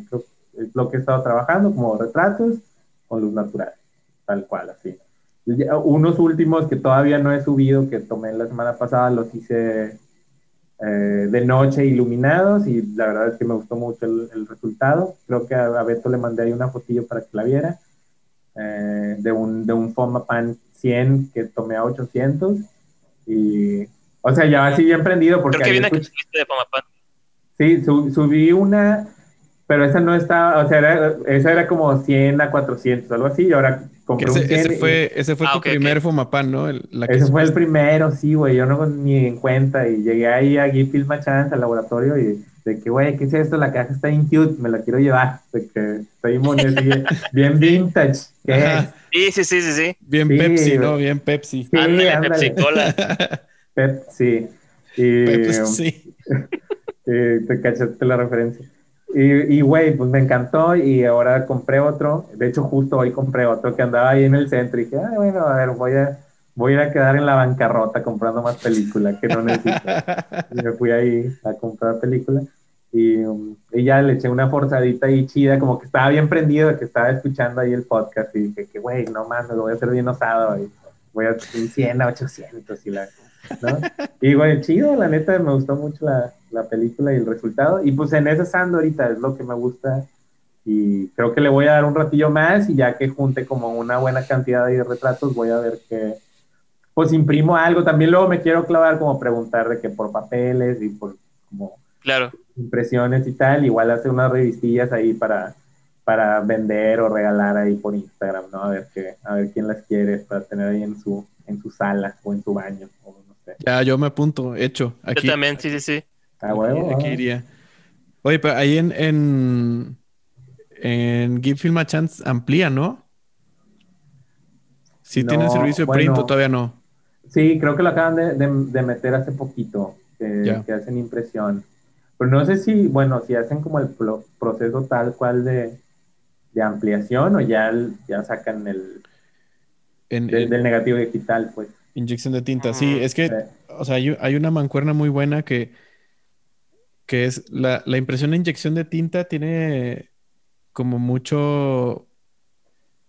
es lo que he estado trabajando, como retratos con luz natural, tal cual, así. Unos últimos que todavía no he subido, que tomé la semana pasada, los hice eh, de noche iluminados y la verdad es que me gustó mucho el, el resultado. Creo que a, Beto le mandé ahí una fotillo para que la viera. Eh, de, un, de un Fomapan 100 que tomé a 800 y, o sea, ya así bien prendido porque... Creo que viene que de Fomapan. Sí, subí una, pero esa no estaba, o sea, era, esa era como 100 a 400, algo así, y ahora ese, un 100 ese fue, ese fue ah, tu primer okay. Fomapan, ¿no? El, la ese fue el primero, sí, güey, yo no ni en cuenta, y llegué ahí a Gipil Chance al laboratorio y de que, güey, ¿qué es esto? La caja está bien cute, me la quiero llevar. De que estoy muy bien vintage. ¿Qué Sí, sí, sí, sí, sí. Bien sí, Pepsi, ¿no? Bien Pepsi. Sí, ándale, Pepsi Cola. Pepsi. Y, Pepsi. y te cachaste la referencia. Y, güey, pues me encantó y ahora compré otro. De hecho, justo hoy compré otro que andaba ahí en el centro y dije, ay, bueno, a ver, voy a voy a quedar en la bancarrota comprando más películas que no necesito. y me fui ahí a comprar películas y, y, ya le eché una forzadita ahí chida, como que estaba bien prendido, que estaba escuchando ahí el podcast y dije que, güey, no mames, lo voy a hacer bien osado y voy a 100 a 800 y la... ¿no? Y güey, chido, la neta me gustó mucho la, la película y el resultado. Y pues en ese sando ahorita es lo que me gusta y creo que le voy a dar un ratillo más y ya que junte como una buena cantidad de retratos voy a ver qué, pues imprimo algo. También luego me quiero clavar como preguntar de que por papeles y por como claro. impresiones y tal. Igual hacer unas revistillas ahí para, para vender o regalar ahí por Instagram, ¿no? A ver, que, a ver quién las quiere para tener ahí en su, en su sala o en su baño. O no sé. Ya, yo me apunto, hecho. Aquí, yo también, sí, sí, sí. Ah, bueno, aquí, aquí iría. Oye, pero ahí en, en, en Give Film a Chance amplía, ¿no? Sí no, tienen servicio de bueno, print o todavía no. Sí, creo que lo acaban de, de, de meter hace poquito, que, yeah. que, hacen impresión. Pero no sé si, bueno, si hacen como el proceso tal cual de, de ampliación o ya, ya sacan el en, del, negativo digital, pues. Inyección de tinta, sí, es que, sí. o sea, hay, hay, una mancuerna muy buena que, que es la, la impresión de inyección de tinta tiene como mucho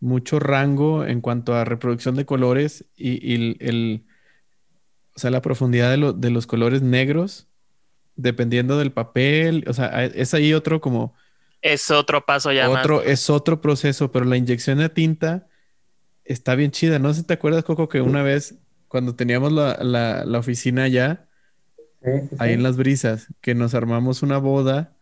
mucho rango en cuanto a reproducción de colores y, y el, el, o sea, la profundidad de, lo, de, los colores negros, dependiendo del papel, o sea, es ahí otro como... Es otro paso ya otro, más. Es otro proceso, pero la inyección de tinta está bien chida. No sé si te acuerdas, Coco, que una vez cuando teníamos la, la, la oficina allá, sí, sí, ahí sí. en las brisas, que nos armamos una boda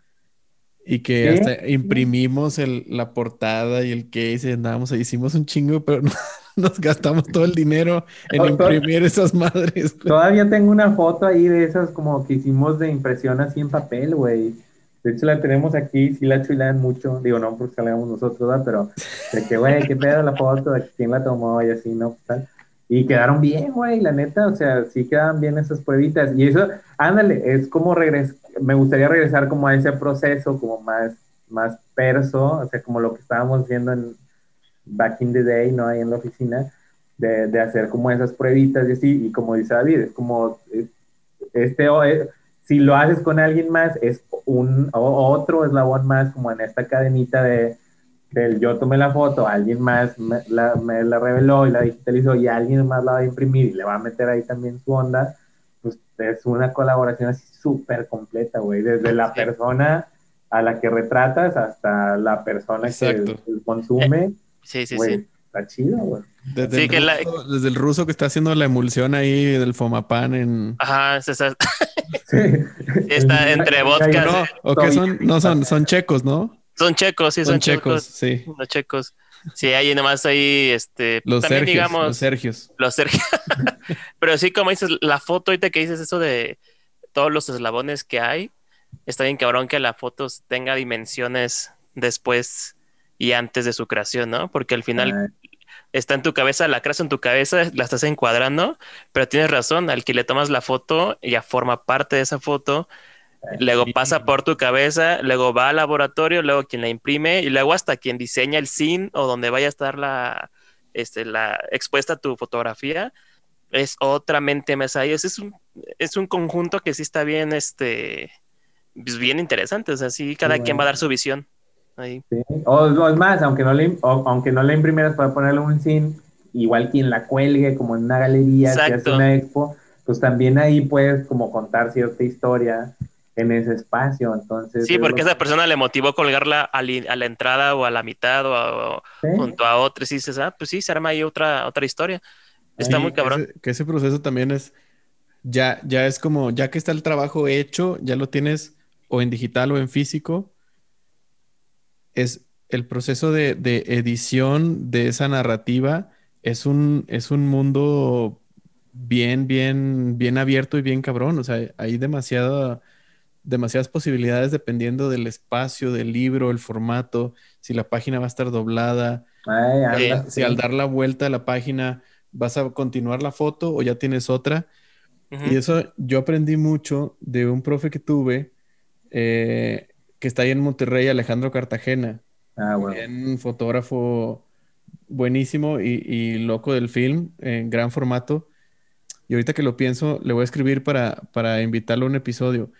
Y que hasta imprimimos el, la portada y el case y andábamos ahí, hicimos un chingo, pero nos gastamos todo el dinero en imprimir esas madres. Todavía tengo una foto ahí de esas como que hicimos de impresión así en papel, güey. De hecho, la tenemos aquí, sí la chulan mucho. Digo, no porque la hagamos nosotros, ¿verdad? Pero de que, güey, qué pedo la foto, de quién la tomó y así, ¿no? Y quedaron bien, güey, la neta, o sea, sí quedan bien esas pruebitas. Y eso, ándale, es como regresar, me gustaría regresar como a ese proceso, como más, más perso, o sea, como lo que estábamos viendo en back in the day, ¿no? Ahí en la oficina, de, de hacer como esas pruebitas y así, y como dice David, es como, este, eh, si lo haces con alguien más, es un otro eslabón más como en esta cadenita de yo tomé la foto, alguien más me la, me la, reveló y la digitalizó y alguien más la va a imprimir y le va a meter ahí también su onda, pues es una colaboración así súper completa, güey, desde la persona a la que retratas hasta la persona que consume. Eh, sí, sí, sí. Está chido, güey. Desde, el ruso, que está haciendo la emulsión ahí del Fomapan en. Ajá, está, está entre vodka. No, o que son, no son, son checos, ¿no? Son checos, sí, son, checos, Sí. Los checos. Sí, ahí nomás ahí, este. Los también digamos. Los Sergios. Los Sergios. Pero sí, como dices, la foto, ahorita que dices eso de todos los eslabones que hay, está bien cabrón que la foto tenga dimensiones después y antes de su creación, ¿no? Porque al final está en tu cabeza, la creas en tu cabeza, la estás encuadrando, pero tienes razón, al que le tomas la foto, ya forma parte de esa foto luego pasa por tu cabeza, luego va al laboratorio, luego quien la imprime y luego hasta quien diseña el scene o donde vaya a estar la, este, la expuesta tu fotografía es otra mente más ahí. Es, un, es un conjunto que sí está bien, este, pues bien interesante. O sea, sí, cada quien va a dar su visión. Ahí. O, es más, aunque no le, aunque no le imprimieras para ponerle un scene, igual quien la cuelgue como en una galería, que hace una expo, pues también ahí puedes como contar cierta historia en ese espacio. Entonces, sí, porque esa persona le motivó colgarla a, la entrada o a la mitad o, junto a otra. Y dices, ah, pues sí, se arma ahí otra, otra historia. Está muy cabrón. que ese proceso también es, ya, ya es como, ya que está el trabajo hecho, ya lo tienes o en digital o en físico, es el proceso de, de edición de esa narrativa es un, es un mundo bien, bien, bien abierto y bien cabrón. O sea, hay demasiada demasiadas posibilidades dependiendo del espacio, del libro, el formato, si la página va a estar doblada, si al dar la vuelta a la página vas a continuar la foto o ya tienes otra. Y eso yo aprendí mucho de un profe que tuve eh, que está ahí en Monterrey, Alejandro Cartagena. Ah, Un fotógrafo buenísimo y, loco del film, en gran formato. Y ahorita que lo pienso, le voy a escribir para, para invitarlo a un episodio.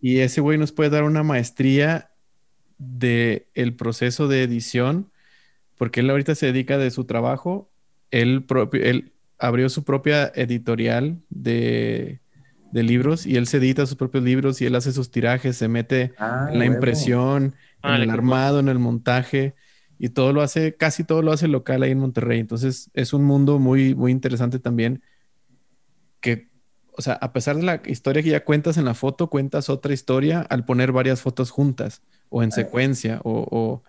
Y, ese güey nos puede dar una maestría de el proceso de edición, porque él ahorita se dedica de su trabajo. Él, propio, él abrió su propia editorial de, libros y él se edita sus propios libros y él hace sus tirajes, se mete ah, en la impresión, en el armado, en el montaje y todo lo hace, casi todo lo hace local ahí en Monterrey. Entonces es un mundo muy, muy interesante también que o sea, a pesar de la historia que ya cuentas en la foto, cuentas otra historia al poner varias fotos juntas o en secuencia o,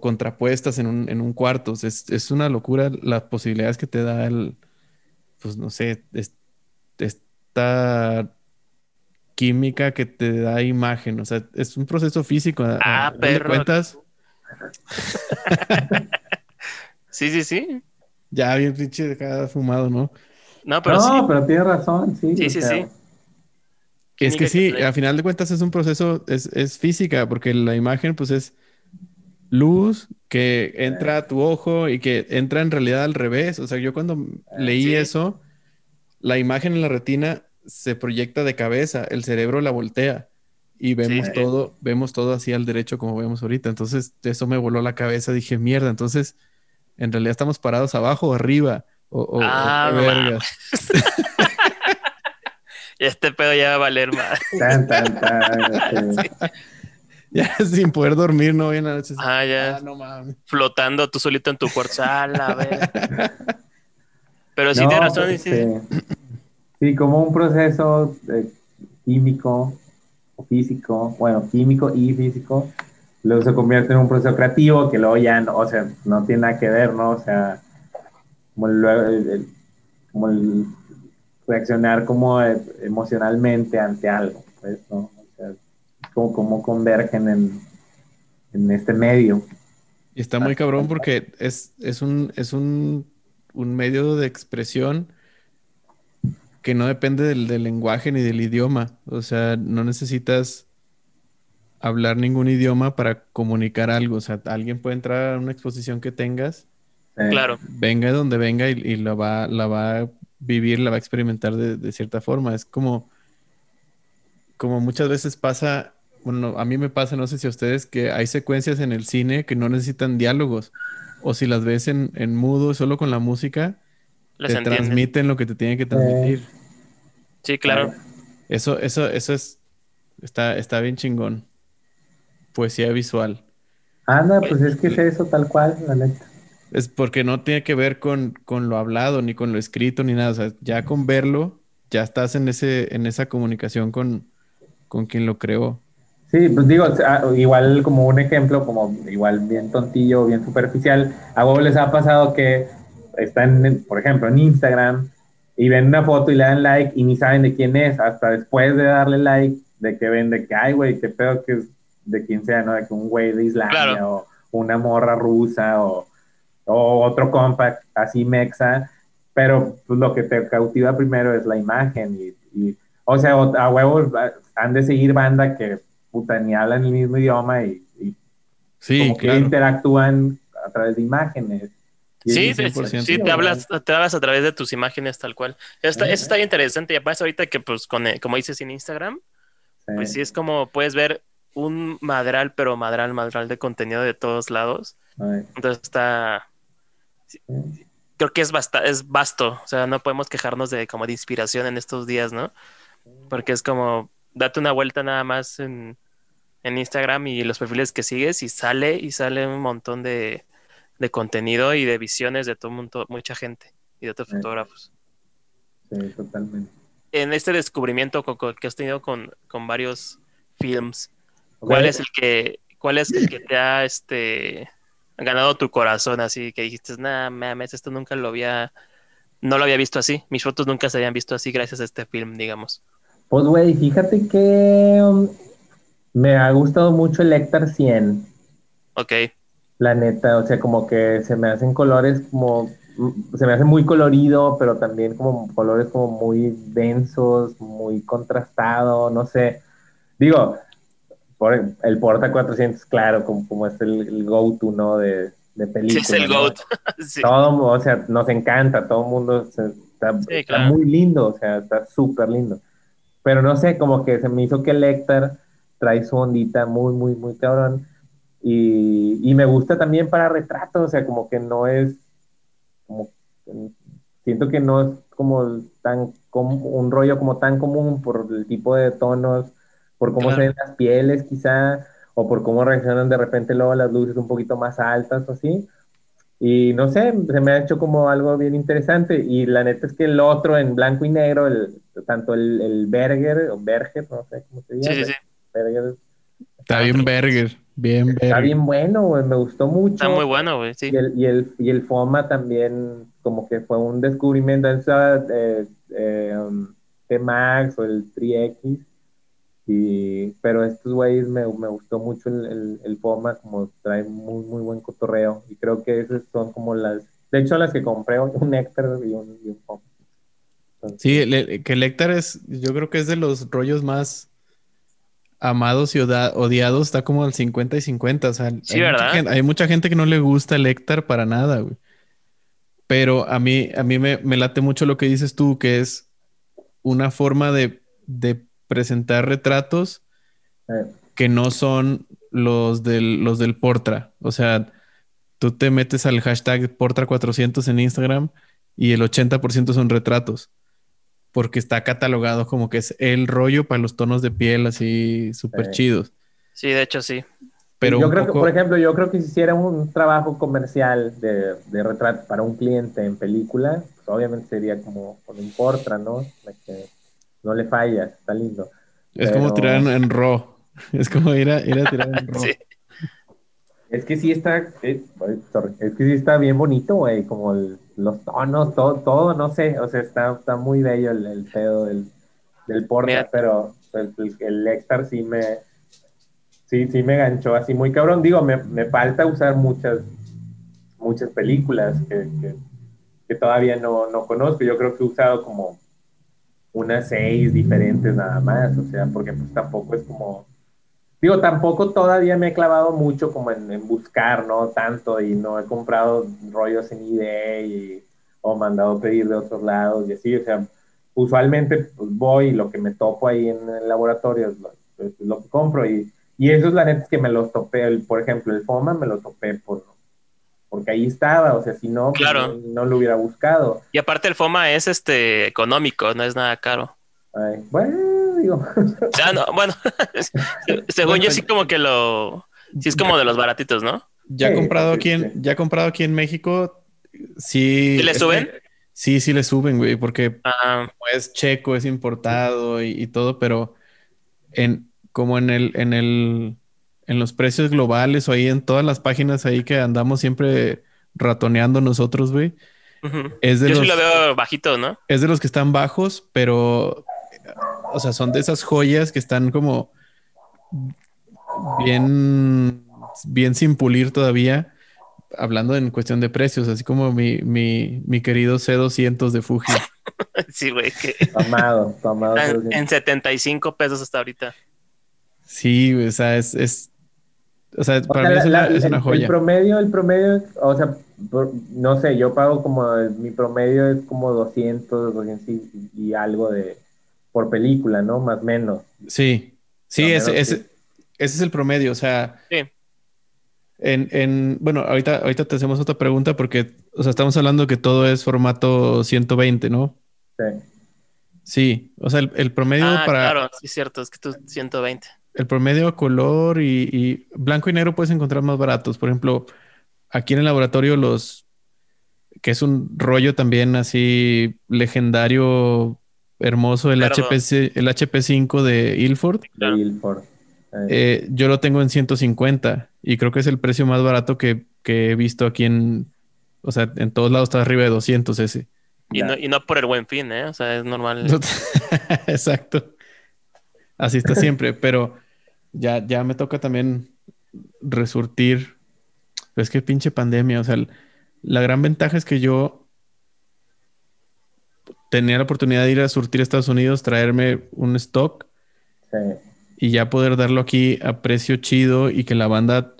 contrapuestas en un, cuarto. es, una locura las posibilidades que te da el, pues no sé, esta química que te da imagen. O sea, es un proceso físico. Ah, pero. cuentas? sí, sí, sí. Ya bien pinche cada fumado, ¿no? No, pero sí. pero tiene razón, sí. Sí, sí, sí. Es que sí, a final de cuentas es un proceso, es, física, porque la imagen pues es luz que entra a tu ojo y que entra en realidad al revés. O sea, yo cuando ah, leí eso, la imagen en la retina se proyecta de cabeza, el cerebro la voltea y vemos todo, vemos todo así al derecho como vemos ahorita. Entonces, eso me voló la cabeza, dije, mierda, entonces, en realidad estamos parados abajo o arriba. O, ah, vergas. este pedo ya va a valer más. Ya sin poder dormir, ¿no? Bien noche. Ah, ya. Ah, no mames. Flotando tú solito en tu cuarto. a ver. Pero sí tienes razón. Este, sí. como un proceso eh, químico o físico, bueno, químico y físico, luego se convierte en un proceso creativo que luego ya, no, o sea, no tiene nada que ver, ¿no? O sea, como el, como el reaccionar como emocionalmente ante algo, pues, ¿no? O sea, como, como convergen en, en este medio. Y está muy cabrón porque es, es, un, es un, un medio de expresión que no depende del, del, lenguaje ni del idioma. O sea, no necesitas hablar ningún idioma para comunicar algo. O sea, alguien puede entrar a una exposición que tengas. Claro. Venga de donde venga y, y, la, va, la va a vivir, la va a experimentar de, de, cierta forma. Es como, como muchas veces pasa, bueno, a mí me pasa, no sé si a ustedes, que hay secuencias en el cine que no necesitan diálogos. O si las ves en, en mudo, solo con la música, Les te transmiten lo que te tienen que transmitir. Sí, claro. Eso, eso, eso es, está, está bien chingón. Poesía visual. Anda, pues es que es eso tal cual, la neta. Es porque no tiene que ver con, con lo hablado, ni con lo escrito, ni nada. O sea, ya con verlo, ya estás en ese, en esa comunicación con, con quien lo creó. Sí, pues digo, igual como un ejemplo, como igual bien tontillo, bien superficial, a vos les ha pasado que están, por ejemplo, en Instagram y ven una foto y le dan like y ni saben de quién es, hasta después de darle like, de que ven de que, ay, güey, qué pedo que es de quien sea, ¿no? De que un güey de Islandia Claro. o una morra rusa o, o otro compa así mexa, pero pues, lo que te cautiva primero es la imagen y, y o sea, a huevos han de seguir banda que puta ni hablan el mismo idioma y, y Sí, como claro. que interactúan a través de imágenes. Sí, sí, 100%. sí, te hablas, te hablas a través de tus imágenes tal cual. Eso está, eso está bien interesante. Y aparte ahorita que, pues, con, eh, como dices en Instagram, sí. pues sí es como puedes ver un madral, pero madral, madral de contenido de todos lados. Entonces está, sí. Creo que es, basta, es vasto. O sea, no podemos quejarnos de como de inspiración en estos días, ¿no? Porque es como, date una vuelta nada más en, en Instagram y los perfiles que sigues y sale y sale un montón de, de contenido y de visiones de todo mundo, mucha gente y de otros Sí. fotógrafos. Sí, totalmente. En este descubrimiento que has tenido con, con varios films, ¿cuál es el que, cuál es el que te ha este ganado tu corazón así que dijiste, nah, mames, esto nunca lo había, no lo había visto así, mis fotos nunca se habían visto así gracias a este film, digamos. Pues, güey, fíjate que um, me ha gustado mucho el Hector 100, Ok, la neta, o sea, como que se me hacen colores como, mm, se me hace muy colorido, pero también como colores como muy densos, muy contrastado, no sé. Digo, por el Porta 400, claro, como, como es el, el go-to, ¿no? De, de sí película. es el ¿no? GOAT. Sí. Todo, o sea, nos encanta, todo el mundo se- está, Sí, está claro. muy lindo, o sea, está súper lindo. Pero no sé, como que se me hizo que el Héctor trae su ondita muy, muy, muy cabrón. Y, y me gusta también para retratos, o sea, como que no es, como, siento que no es como tan, como un rollo como tan común por el tipo de tonos, por cómo Claro. se ven las pieles quizá, o por cómo reaccionan de repente luego las luces un poquito más altas o así. Y no sé, se me ha hecho como algo bien interesante. Y la neta es que el otro en blanco y negro, el, tanto el, el Berger o Berger, no sé cómo se llama. Sí, sí, sí. Berger, Está bien Berger. Bien está Berger. bien bueno, güey, me gustó mucho. Está muy bueno, güey, sí. Y el, y, el, y el FOMA también, como que fue un descubrimiento. Él usaba eh, eh, um, T-Max o el 3X. Y, pero estos güeyes me, me gustó mucho el, el, el FOMA, como trae muy, muy buen cotorreo. Y creo que esas son como las. De hecho, las que compré, un Néctar y un, y un. Entonces, Sí, que el Héctor es, yo creo que es de los rollos más amados y odiados, está como al 50 y 50, o sea, Sí, hay, ¿verdad? Mucha gente, hay mucha gente que no le gusta el Héctor para nada, güey. Pero a mí, a mí me, me late mucho lo que dices tú, que es una forma de, de presentar retratos eh, que no son los del, los del Portra. O sea, tú te metes al hashtag Portra400 en Instagram y el 80% son retratos. Porque está catalogado como que es el rollo para los tonos de piel así súper Sí. chidos. Sí, de hecho sí. Pero yo creo que, por ejemplo, yo creo que si hiciera un trabajo comercial de, de retrato para un cliente en película, pues obviamente sería como con un Portra, ¿no? No le falla, está lindo. Es como tirar en, en raw. Es como ir a, ir a tirar en raw. Sí. Es que sí está, eh, es que sí está bien bonito, güey, como el- los tonos, todo, todo, no sé, o sea, está, está muy bello el, el pedo del, del porta, Mira. pero el, el, el Lextar sí me, sí, sí me ganchó así muy cabrón, digo, me, me falta usar muchas, muchas películas que, que, que todavía no, no conozco, yo creo que he usado como unas seis diferentes nada más, o sea, porque pues tampoco es como, digo, tampoco todavía me he clavado mucho como en, buscar, ¿no? Tanto y no he comprado rollos en eBay y- o mandado pedir de otros lados y así, o sea, usualmente pues voy y lo que me topo ahí en el laboratorio es lo, que compro y, y eso es la neta que me los topé, el, por ejemplo, el FOMA me lo topé por, porque ahí estaba, o sea, si no, pues, Claro. no, no lo hubiera buscado. Y aparte el FOMA es este económico, no es nada caro. Ay, bueno, digo, O sea, no, bueno, según Bueno, yo sí como que lo... Sí es como de los baratitos, ¿no? Ya Sí, comprado sí, aquí en, sí. ya comprado aquí en México, sí. ¿Sí le suben? que- sí, sí le suben, güey, porque Ah, como es checo, es importado y, y todo, pero en, como en el, en el, en los precios globales o ahí en todas las páginas ahí que andamos siempre ratoneando nosotros, güey, es de Yo los, sí lo veo bajito, ¿no? es de los que están bajos, pero, o sea, son de esas joyas que están como bien, bien sin pulir todavía, hablando en cuestión de precios, así como mi, mi, mi querido C200 de Fuji. Sí, güey, que tomado, tomado. sí. en 75 pesos hasta ahorita. Sí, o sea, es, es o sea, O para sea, mí la- es una, la- es una el- joya. El promedio, el promedio, o sea, por- no sé, yo pago como, mi promedio es como 200, 200 y, y algo de, por película, ¿no? Más o menos. Sí, sí, ese, menos, ese, sí. ese es el promedio, o sea, Sí. en, en, bueno, ahorita, ahorita te hacemos otra pregunta porque, o sea, estamos hablando que todo es formato 120, ¿no? Sí. Sí, o sea, el, el promedio Ah, para claro, sí es cierto, es que tú 120. El promedio a color y, y blanco y negro puedes encontrar más baratos. Por ejemplo, aquí en el laboratorio los que es un rollo también así legendario, hermoso, el Cerdo. HPC, el HP5 de Ilford. Claro. De Ilford. Eh, yo lo tengo en 150 y creo que es el precio más barato que, que he visto aquí en, o sea, en todos lados está arriba de 200 ese. Y no, y no por el buen fin, ¿eh? O sea, es normal. Exacto. Así está siempre, pero ya, ya me toca también resurtir. Pero es que pinche pandemia, o sea, el- la gran ventaja es que yo tenía la oportunidad de ir a surtir a Estados Unidos, traerme un stock sí. y ya poder darlo aquí a precio chido y que la banda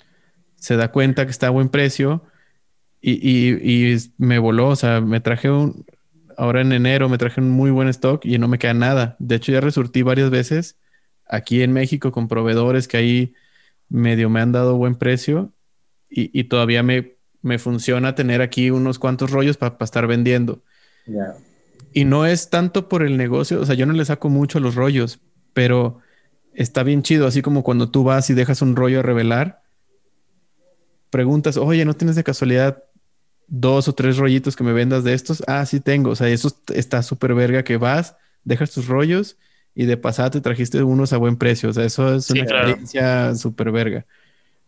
se da cuenta que está a buen precio y, y- y me voló, o sea, me traje un, ahora en enero me traje un muy buen stock y no me queda nada. De hecho, ya resurtí varias veces aquí en México con proveedores que ahí medio me han dado buen precio y, y todavía me, me funciona tener aquí unos cuantos rollos para estar vendiendo. Y no es tanto por el negocio, o sea, yo no le saco mucho a los rollos, pero está bien chido, así como cuando tú vas y dejas un rollo a revelar, preguntas, oye, ¿no tienes de casualidad dos o tres rollitos que me vendas de estos? Ah, sí tengo, o sea, eso est- está súper verga que vas, dejas tus rollos y de pasada te trajiste unos a buen precio, o sea, eso es Sí, una claro. experiencia súper verga.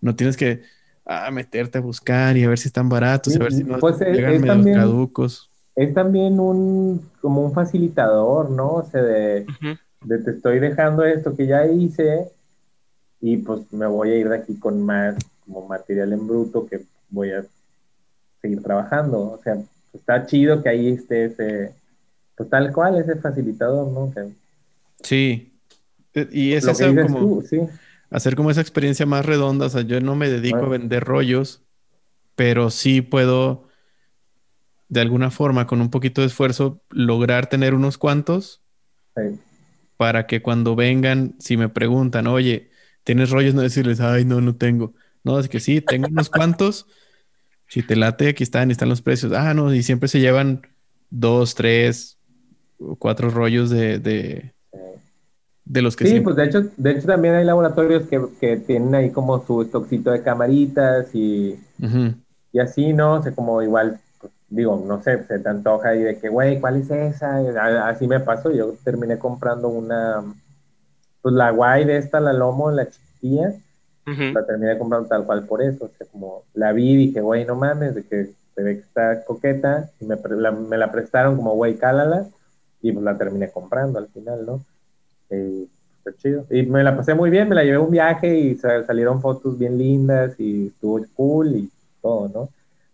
No tienes que ah, meterte a buscar y a ver si están baratos, Sí, a ver si no pues, es- llegan es medio también- caducos. Es también un, como un facilitador, ¿no? O sea, de, te estoy dejando esto que ya hice y pues me voy a ir de aquí con más como material en bruto que voy a seguir trabajando. O sea, está chido que ahí esté ese, pues tal cual, ese facilitador, ¿no? Que, Sí. E- Y es dices como tú, sí. hacer como esa experiencia más redonda. O sea, yo no me dedico a vender rollos, pero sí puedo, de alguna forma, con un poquito de esfuerzo, lograr tener unos cuantos sí. para que cuando vengan, si me preguntan, oye, ¿tienes rollos? No decirles, ay, no, no tengo. No, es que sí, tengo unos cuantos. Si te late, aquí están están los precios. Ah, no, y siempre se llevan dos, tres, cuatro rollos de. De los que Sí, siempre- pues de hecho, de hecho también hay laboratorios que, que tienen ahí como su stockcito de camaritas y, y así, ¿no? O sea, como igual, pues, digo, no sé, se te antoja y de que, güey, ¿cuál es esa? Y a- Así me pasó, yo terminé comprando una, pues la guay de esta, la lomo, la chiquilla, la terminé comprando tal cual por eso. O sea, como la vi y dije, güey, no mames, de que se ve que está coqueta. Y me, la, me la prestaron como, güey, cálala. Y pues la terminé comprando al final, ¿no? Y fue chido. Y me la pasé muy bien, me la llevé a un viaje y sa- salieron fotos bien lindas y estuvo cool y todo, ¿no?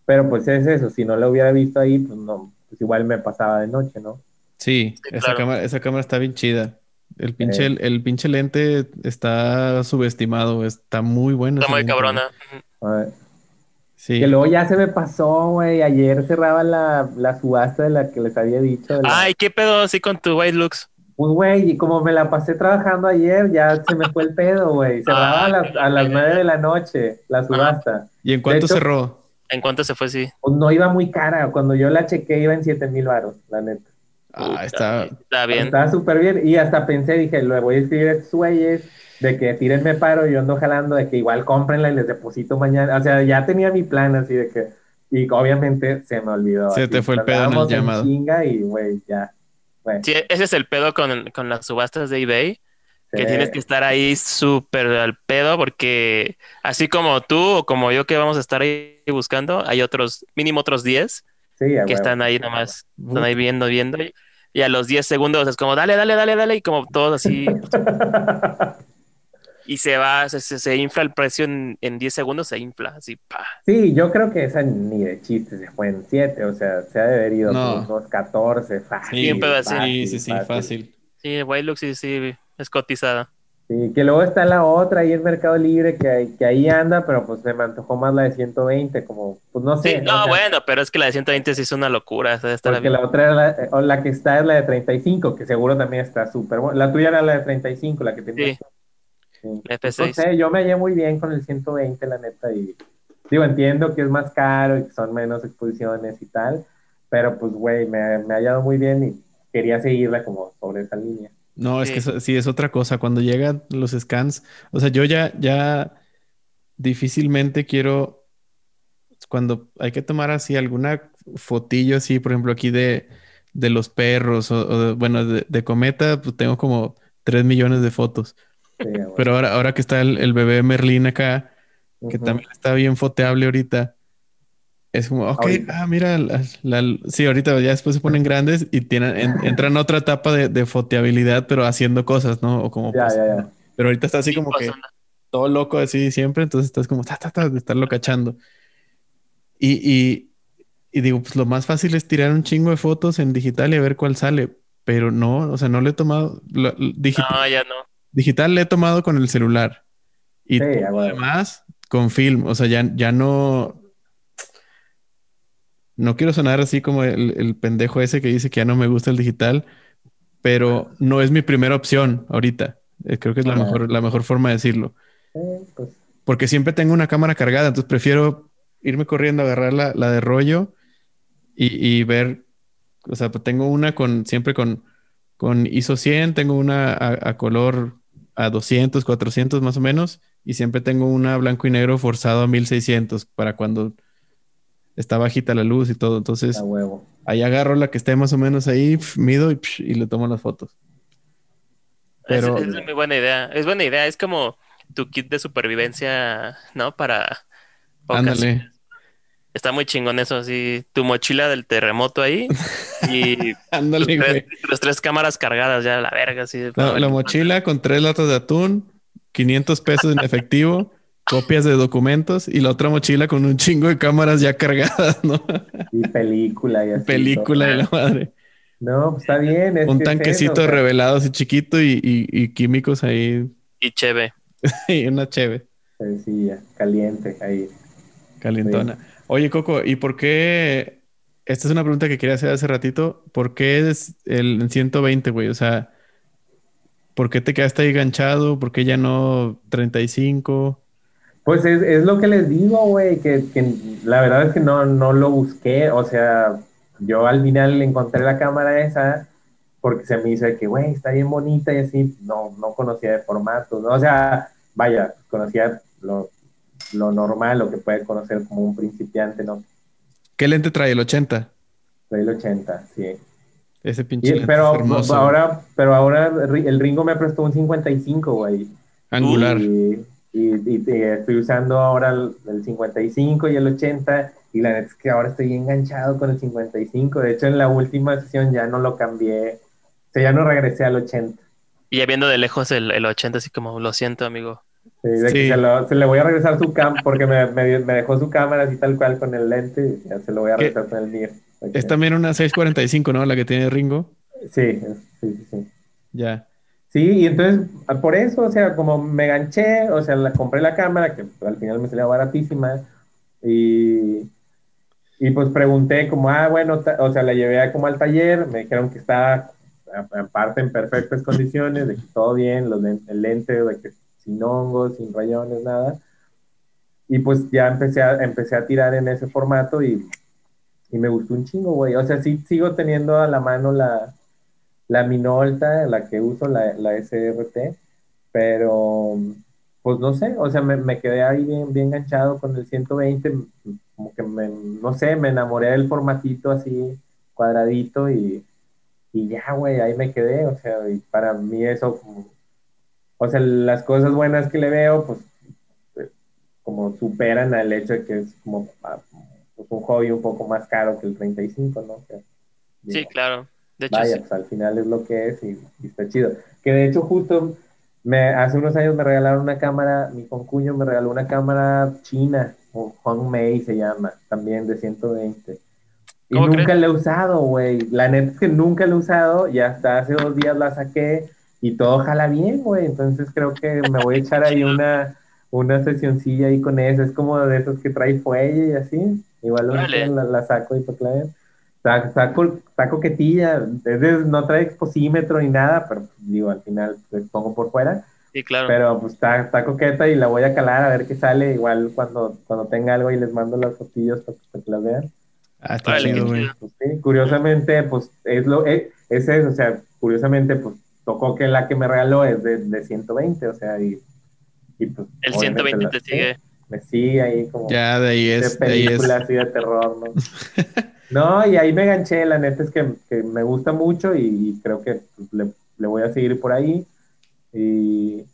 Pero pues es eso, si no la hubiera visto ahí, pues no, pues igual me pasaba de noche, ¿no? Sí, Sí, esa claro. cámara, esa cámara está bien chida. El pinche, Eh. el, el pinche lente está subestimado, está muy bueno. Está muy lente, cabrona. güey. A ver. Sí. Que luego ya se me pasó, güey. Ayer cerraba la, la subasta de la que les había dicho. la- Ay, ¿qué pedo así con tu White Looks? Pues, güey, y como me la pasé trabajando ayer, ya se me fue el pedo, güey. Cerraba Ah, a las, a las 9 de la noche la subasta. ¿Y en cuánto hecho- cerró? ¿En cuánto se fue? Sí. Pues no iba muy cara. Cuando yo la chequé iba en 7 mil baros, la neta. Ah, está. Está bien. Estaba súper bien. Y hasta pensé, dije, le voy a escribir a estos güeyes de que tírenme paro, yo ando jalando, de que igual cómprenla y les deposito mañana. O sea, ya tenía mi plan así de que... Y obviamente se me olvidó. Se así. te fue el pedo en el llamado. chinga y, güey, ya. Sí, ese es el pedo con, con las subastas de eBay, que tienes que estar ahí súper al pedo porque así como tú o como yo que vamos a estar ahí buscando, hay otros, mínimo otros 10 sí, que están ahí nomás, están ahí viendo, viendo y, y a los 10 segundos es como dale, dale, dale, dale y como todos así y se va, se, se, se infla el precio en, en 10 segundos, se infla así, pa. Sí, yo creo que esa ni de chiste se fue en 7, o sea, se ha de haber ido No. por unos 14, fácil. Sí, un pedo así. Sí, sí, sí, fácil. Sí, White Look sí, sí, es cotizada. Sí, que luego está la otra ahí en Mercado Libre que, que ahí anda, pero pues se me antojó más la de 120, como, pues no sé. Sí, no, o sea, bueno, pero es que la de 120 sí es una locura, o sea, estará Porque bien. la otra la, o la que está es la de 35, que seguro también está súper buena. La tuya era la de 35, la que tenía. Sí. La F6. No sé, yo me hallé muy bien con el 120, la neta, y digo, entiendo que es más caro y que son menos exposiciones y tal, pero pues, güey, me, me ha hallado muy bien y quería seguirla como sobre esa línea. No, es Sí. que eso- sí es otra cosa. Cuando llegan los scans, o sea, yo ya, ya difícilmente quiero, cuando hay que tomar así alguna fotillo así, por ejemplo, aquí de, de los perros o, o de- bueno, de, de Cometa, pues tengo como 3 millones de fotos. Sí. Pero ahora, ahora que está el, el bebé Merlín acá, que Ujú. también está bien foteable ahorita. Es como, ok, Ahorita. ah, mira, la- la- sí, ahorita ya después se ponen grandes y tienen, en- entran a otra etapa de, de foteabilidad, pero haciendo cosas, ¿no? O como, Ya, pues, ya, ya. pero ahorita está así Sí, como pues, que todo loco así siempre, entonces estás como, ta, ta, ta, de estarlo cachando. Y, y, y digo, pues lo más fácil es tirar un chingo de fotos en digital y a ver cuál sale, pero no, o sea, no le he tomado, lo- lo- digital, No, ya no. Digital le he tomado con el celular y Sí, todo a lo huevo. demás con film, o sea, ya, ya no, no quiero sonar así como el, el pendejo ese que dice que ya no me gusta el digital, pero no es mi primera opción ahorita. Eh, Creo que es la mejor, la mejor forma de decirlo. Pues, Porque siempre tengo una cámara cargada, entonces prefiero irme corriendo, agarrar la, la de rollo y, y ver. O sea, pues tengo una con siempre con, con ISO 100, tengo una a, a color a 200, 400 más o menos, y siempre tengo una blanco y negro forzado a 1600 para cuando está bajita la luz y todo. Entonces huevo. ahí agarro la que esté más o menos ahí, pf, mido y, y le tomo las fotos. Es- Pero- es, muy buena idea. Es buena idea. Es como tu kit de supervivencia, ¿no? Para ocasiones. Ándale. Está muy chingón eso, así. Tu mochila del terremoto ahí y güey. tres, tus tres cámaras cargadas ya a la verga, así. La, la mochila con tres latas de atún, 500 pesos en efectivo, copias de documentos y la otra mochila con un chingo de cámaras ya cargadas, ¿no? Y película y así. Película de la madre. No, pues está bien. es Un que es tanquecito eso, revelado así chiquito y, y- y químicos ahí Y cheve. y una cheve Sencilla, caliente, ahí. calentona. Oye, Coco, ¿y por qué? Esta es una pregunta que quería hacer hace ratito. ¿Por qué es el en 120, güey? O sea, ¿por qué te quedaste ahí enganchado? ¿Por qué ya no 35? Pues es, es lo que les digo, güey, que, la verdad es que no, no lo busqué, o sea, yo al final encontré la cámara esa porque se me hizo que, güey, está bien bonita y así, no, no conocía de formatos, ¿no? O sea, vaya, conocía lo, lo normal, lo que puede conocer como un principiante, ¿no? ¿Qué lente trae? ¿El 80? Soy el 80, sí. Ese pinche Y- lente pero, es hermoso. ahora, pero ahora el Ringo me prestó un 55, güey. Angular. Y, y, y te- estoy usando ahora el, el 55 y el 80. Y la neta es que ahora estoy enganchado con el 55. De hecho, en la última sesión ya no lo cambié. O sea, ya no regresé al 80. Y ya viendo de lejos el, el 80, así como, lo siento, amigo. Sí, de que Sí. se, lo- se le voy a regresar su cam porque me, me, me dejó su cámara así tal cual con el lente. y Ya se lo voy a ¿Qué? regresar con el MIR. Es también una 645, ¿no? La que tiene Ringo. Sí, sí, sí, sí. Ya. Sí, y entonces ah, por eso, o sea, como me ganché, o sea, la, compré la cámara, que al final me salía baratísima, y, y pues pregunté como, ah, bueno, o sea, la llevé como al taller, me dijeron que estaba aparte en perfectas condiciones, de que todo bien, los el lente, de que sin hongos, sin rayones, nada. Y pues ya empecé a, empecé a tirar en ese formato y, y me gustó un chingo, güey. O sea, sí sigo teniendo a la mano la, la Minolta, la que uso, la, la SRT, pero pues no sé, o sea, me, me quedé ahí bien, bien enganchado con el 120, como que me, no sé, me enamoré del formatito así cuadradito y, y ya, güey, ahí me quedé, o sea, para mí eso, o sea, las cosas buenas que le veo, pues eh, como superan al hecho de que es como ah, pues, un hobby un poco más caro que el 35, ¿no? Que, Sí, digo, claro. De hecho, Vaya, sí. pues al final es lo que es y, y está chido. Que de hecho justo me, hace unos años me regalaron una cámara, mi concuño me regaló una cámara china, o Huang Mei se llama, también de 120. Y ¿Cómo nunca crees? la he usado, güey. La neta es que nunca la he usado y hasta hace dos días la saqué y todo jala bien, güey. Entonces creo que me voy a echar ahí una, una sesioncilla ahí con eso. Es como de esos que trae fuelle y así. Igual día la, la saco y para clave. Está, está, co- está coquetilla, es de- no trae exposímetro ni nada, pero pues, digo, al final pues, pongo por fuera, Sí, claro. pero pues está, está coqueta y la voy a calar a ver qué sale, igual cuando, cuando tenga algo y les mando las fotillos para, para que las vean. Ah, está Órale, chido, güey. Pues, sí, curiosamente, pues es lo, es, es eso, o sea, curiosamente, pues tocó que la que me regaló es de, de 120, o sea, y, y pues... el obviamente 120 la- te sí, sigue. Me sigue ahí como Ya de ahí de es, de ahí es. película así de terror, ¿no? No, y ahí me ganché, la neta es que, que me gusta mucho y, creo que pues, le, le voy a seguir por ahí. Y,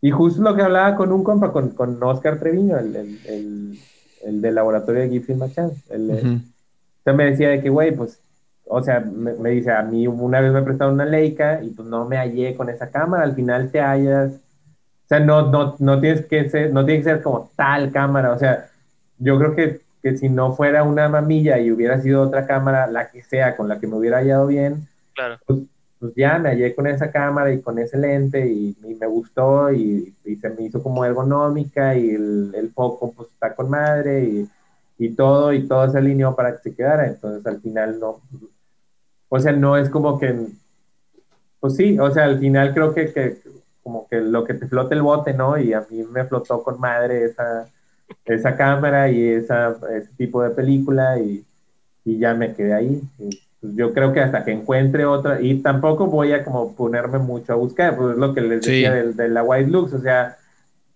y justo lo que hablaba con un compa, con, con Oscar Treviño, el, el, el, el del laboratorio de Giffin Machan. El, Ujú. o sea, me decía de que, güey, pues, o sea, me, me dice, a mí una vez me prestaron una Leica y pues no me hallé con esa cámara, al final te hallas, o sea, no, no, no tienes que ser, no tiene que ser como tal cámara, o sea, yo creo que, que si no fuera una mamilla y hubiera sido otra cámara, la que sea, con la que me hubiera hallado bien, Claro. pues ya me hallé con esa cámara y con ese lente y, y me gustó y, y se me hizo como ergonómica y el, el foco pues está con madre y, y todo y todo se alineó para que se quedara. Entonces al final no, o sea, no es como que, pues sí, o sea, al final creo que, que como que lo que te flota el bote, ¿no? Y a mí me flotó con madre esa, esa cámara y esa, ese tipo de película y, y ya me quedé ahí. Y, pues, yo creo que hasta que encuentre otra, y tampoco voy a como ponerme mucho a buscar, pues es lo que les Sí. decía del- de, la White Lux, o sea,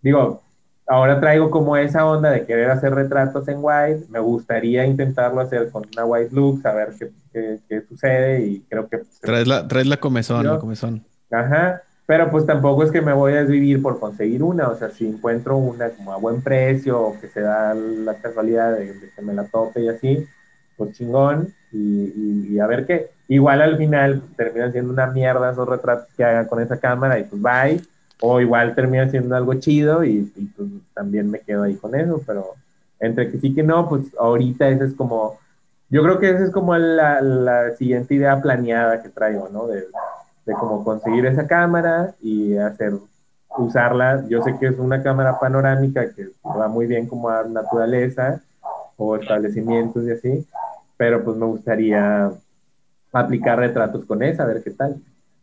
digo, ahora traigo como esa onda de querer hacer retratos en White, me gustaría intentarlo hacer con una White Lux, a ver qué, qué sucede y creo que... Traes la, traes la comezón, Yo- la comezón. Ajá, pero pues tampoco es que me voy a desvivir por conseguir una, o sea, si encuentro una como a buen precio o que se da la casualidad de, de que me la tope y así, pues chingón, y, y- y a ver qué. Igual al final terminan siendo una mierda esos retratos que hagan con esa cámara y pues bye, o igual termina siendo algo chido y, y, pues también me quedo ahí con eso, pero entre que sí que no, pues ahorita ese es como, yo creo que esa es como la, la siguiente idea planeada que traigo, ¿no? De, de cómo conseguir esa cámara y hacer, usarla. Yo sé que es una cámara panorámica que va muy bien como a naturaleza o establecimientos y así, pero pues me gustaría aplicar retratos con esa, a ver qué tal.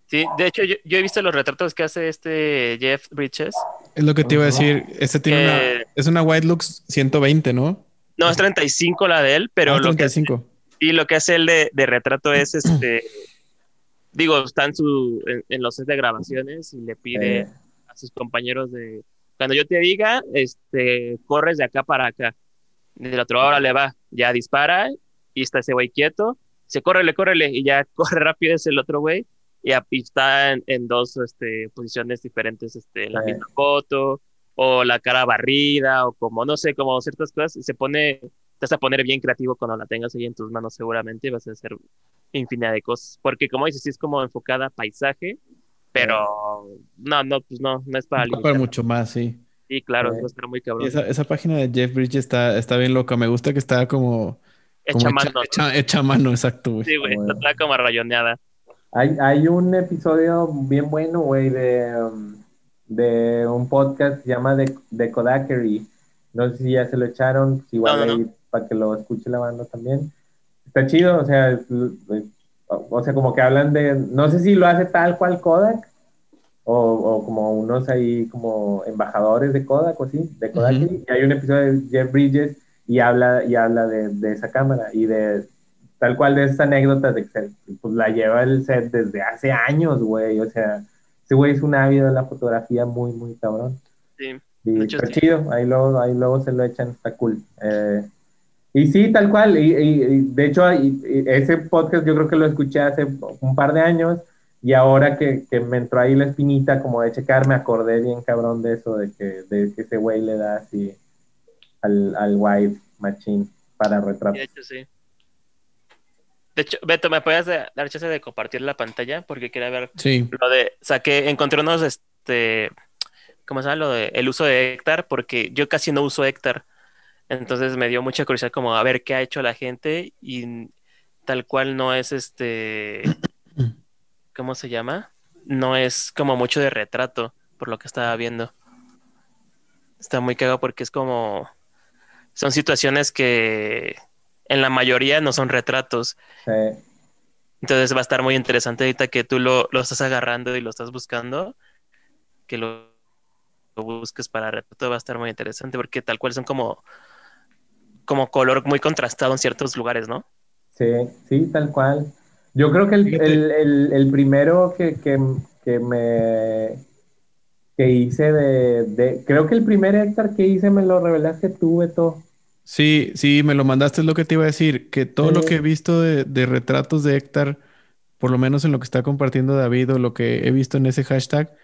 Sí, de hecho, yo, yo he visto los retratos que hace este Jeff Bridges. Es lo que te iba a decir. Este tiene una, es una White Lux 120, ¿no? No, es 35 la de él, pero Ah, lo que, 35. y lo que hace él de, de retrato es este. digo, está en, su, en, en los sets de grabaciones y le pide Eh, a sus compañeros de. Cuando yo te diga, este, corres de acá para acá. Y el otro ahora le va, ya dispara y está ese güey quieto se córrele, córrele, y ya corre rápido es el otro güey, y, está en, dos este, posiciones diferentes, este, la misma foto, o la cara barrida, o como, no sé, como ciertas cosas, se pone, te vas a poner bien creativo cuando la tengas ahí en tus manos seguramente, vas a hacer infinidad de cosas, porque como dices, sí es como enfocada a paisaje, pero no, no, pues no, no es para... No para mucho más, sí. Sí, claro, va a estar muy cabrón. Esa, esa, página de Jeff Bridges está, está bien loca, me gusta que está como... Hecha mano. Hecha, mano, exacto, güey. Sí, güey, está como rayoneada. Hay, hay un episodio bien bueno, güey, de, um, de un podcast que se llama The, The Kodakery. No sé si ya se lo echaron, si igual para que lo escuche la banda también. Está chido, o sea, o sea, como que hablan de, no sé si lo hace tal cual Kodak, o, o como unos ahí como embajadores de Kodak o así, de Kodak, y hay un episodio de Jeff Bridges y habla, y habla de, de, esa cámara y de tal cual de esas anécdotas de que pues, la lleva el set desde hace años, güey, o sea, ese güey es un ávido de la fotografía muy, muy cabrón. Sí. Y está chido, ahí luego, ahí luego se lo echan, está cool. Eh, y sí, tal cual. Y, de hecho, ese podcast yo creo que lo escuché hace un par de años. Y ahora que, que, me entró ahí la espinita como de checar, me acordé bien cabrón de eso, de que, de que ese güey le da así al, al White Machine para. De hecho, sí. De hecho, Beto, ¿me puedes dar chance de compartir la pantalla? Porque quería ver sí. lo de. Saqué, encontré unos, este. ¿Cómo se llama? Lo de el uso de Hectar, porque yo casi no uso Hectar. Entonces me dio mucha curiosidad como a ver qué ha hecho la gente y tal cual no es este, ¿cómo se llama? No es como mucho de retrato, por lo que estaba viendo. Está muy cagado porque es como, son situaciones que en la mayoría no son retratos. Entonces va a estar muy interesante ahorita que tú lo, lo estás agarrando y lo estás buscando, que lo, lo busques para retrato va a estar muy interesante porque tal cual son como como color muy contrastado en ciertos lugares, ¿no? Sí, sí, tal cual. Yo creo que el, primero que, me que hice de, creo que el primer Héctor que hice me lo revelaste tú, Beto. Sí, sí, me lo mandaste, es lo que te iba a decir, que todo lo que he visto de, retratos de Héctor, por lo menos en lo que está compartiendo David o lo que he visto en ese hashtag,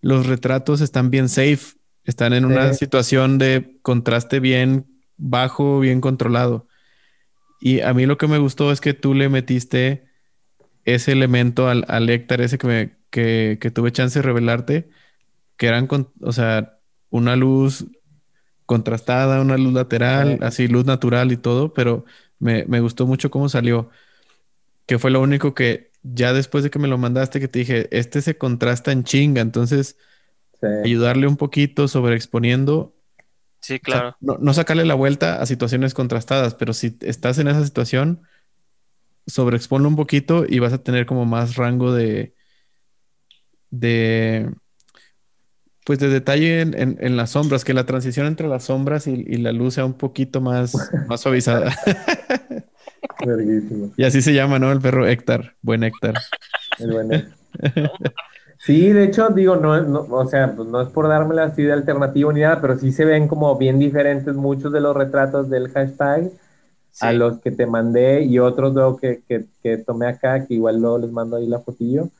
los retratos están bien safe, están en una situación de contraste bien bajo, bien controlado. Y a mí lo que me gustó es que tú le metiste ese elemento al, al ese que, me, que, tuve chance de revelarte, que eran, con, o sea, una luz contrastada, una luz lateral, así luz natural y todo, pero me, gustó mucho cómo salió, que fue lo único que ya después de que me lo mandaste, que te dije, este se contrasta en chinga, entonces ayudarle un poquito sobre exponiendo Sí, claro. no, sacarle la vuelta a situaciones contrastadas, pero si estás en esa situación, sobreexponlo un poquito y vas a tener como más rango de. de. Pues de detalle en, las sombras, que la transición entre las sombras y, la luz sea un poquito más, más suavizada. y así se llama, ¿no? El perro Héctor. Buen Héctor. El buen Héctor. Sí, de hecho, digo, no, o sea, pues no es por dármela así de alternativo ni nada, pero sí se ven como bien diferentes muchos de los retratos del hashtag a los que te mandé y otros luego que, que, tomé acá, que igual luego les mando ahí la fotillo.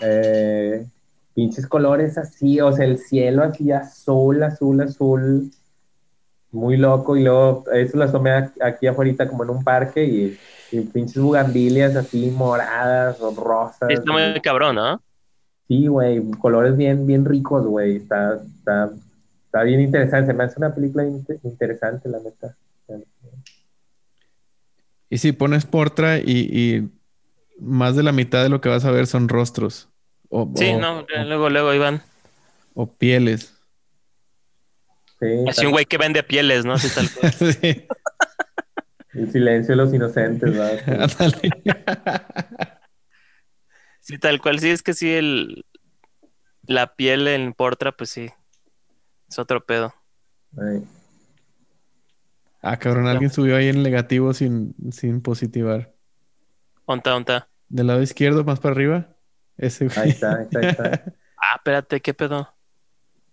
Eh, pinches colores así, o sea, el cielo así azul, azul, azul, muy loco, y luego eso las tomé aquí afuera como en un parque y, pinches bugambilias así moradas o rosas. Está muy cabrón, ¿no? Sí, güey, colores bien, bien ricos, güey. Está, está, está bien interesante. Se me hace una película interesante, la neta. Y si pones Portra y, y, más de la mitad de lo que vas a ver son rostros. O, sí, no, luego, luego Iván. O pieles. Sí, Así un güey que vende pieles, ¿no? tal sí. El silencio de los inocentes, ¿verdad? Sí, tal cual. Sí, es que sí, el, la piel en Portra, pues sí. Es otro pedo. Ah, cabrón, alguien subió ahí en negativo sin, sin positivar. Onta, onta. Del lado izquierdo, más para arriba. Ese Ahí está, ahí está, ahí está. ah, espérate, ¿qué pedo?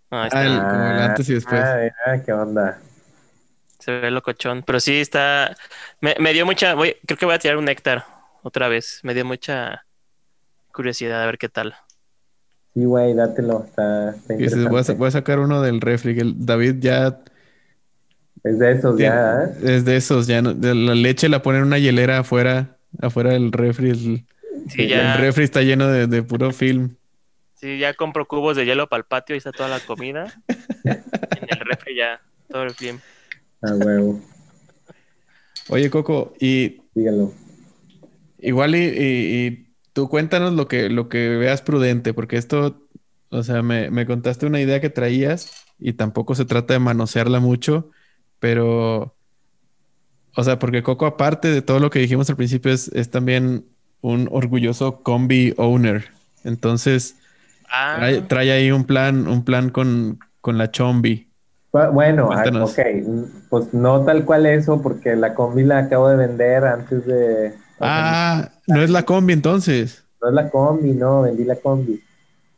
Ah, está. Ah, como el antes y después. Ah, qué onda. Se ve locochón. Pero sí está. Me, me dio mucha. Voy... Creo que voy a tirar un néctar otra vez. Me dio mucha curiosidad a ver qué tal. Sí, güey, dátelo. Está, está voy, a, interesante. voy a sacar uno del refri. el David ya Es de esos, ya. ¿eh? es de esos. Ya no- de la leche la pone en una hielera afuera, afuera del refri. El, Sí, el refri está lleno de, de puro film. sí, ya compro cubos de hielo para el patio y está toda la comida. en el refri ya, todo el film. A huevo. Oye, Coco, y Dígalo. igual y, y- y tú cuéntanos lo que, lo que veas prudente, porque esto, o sea, me, me contaste una idea que traías y tampoco se trata de manosearla mucho, pero, o sea, porque Coco, aparte de todo lo que dijimos al principio, es, es también un orgulloso combi owner. Entonces, Ah, trae, trae ahí un plan, un plan con, con la chombi. Bu- Bueno, ah, Cuéntanos. ok, pues no tal cual eso, porque la combi la acabo de vender antes de... Ah, no es la combi entonces. no es la combi, no, vendí la combi.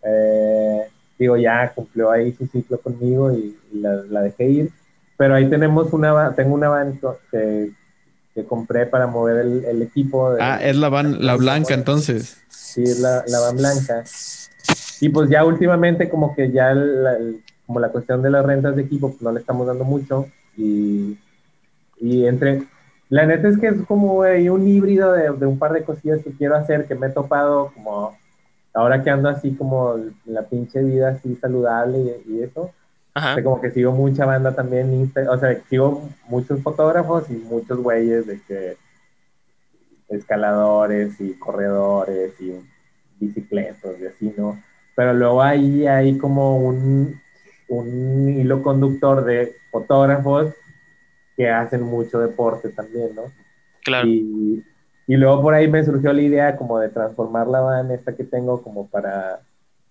Eh, digo, ya cumplió ahí su ciclo conmigo y, y la, la dejé ir. Pero ahí tenemos una, tengo una van que, que compré para mover el, el equipo. de- Ah, es la van, la blanca entonces. Sí, es la, la van blanca. Y pues ya últimamente como que ya el- como la cuestión de las rentas de equipo pues no le estamos dando mucho y, y entre... La neta es que es como un híbrido de, de un par de cosillas que quiero hacer que me he topado como ahora que ando así como la pinche vida así saludable y, y eso. Ajá. O sea, como que sigo mucha banda también, en Insta- o sea, sigo muchos fotógrafos y muchos güeyes de que escaladores y corredores y bicicletas y así, ¿no? Pero luego ahí hay como un, un hilo conductor de fotógrafos que hacen mucho deporte también, ¿no? Claro. Y, y luego por ahí me surgió la idea como de transformar la van esta que tengo como para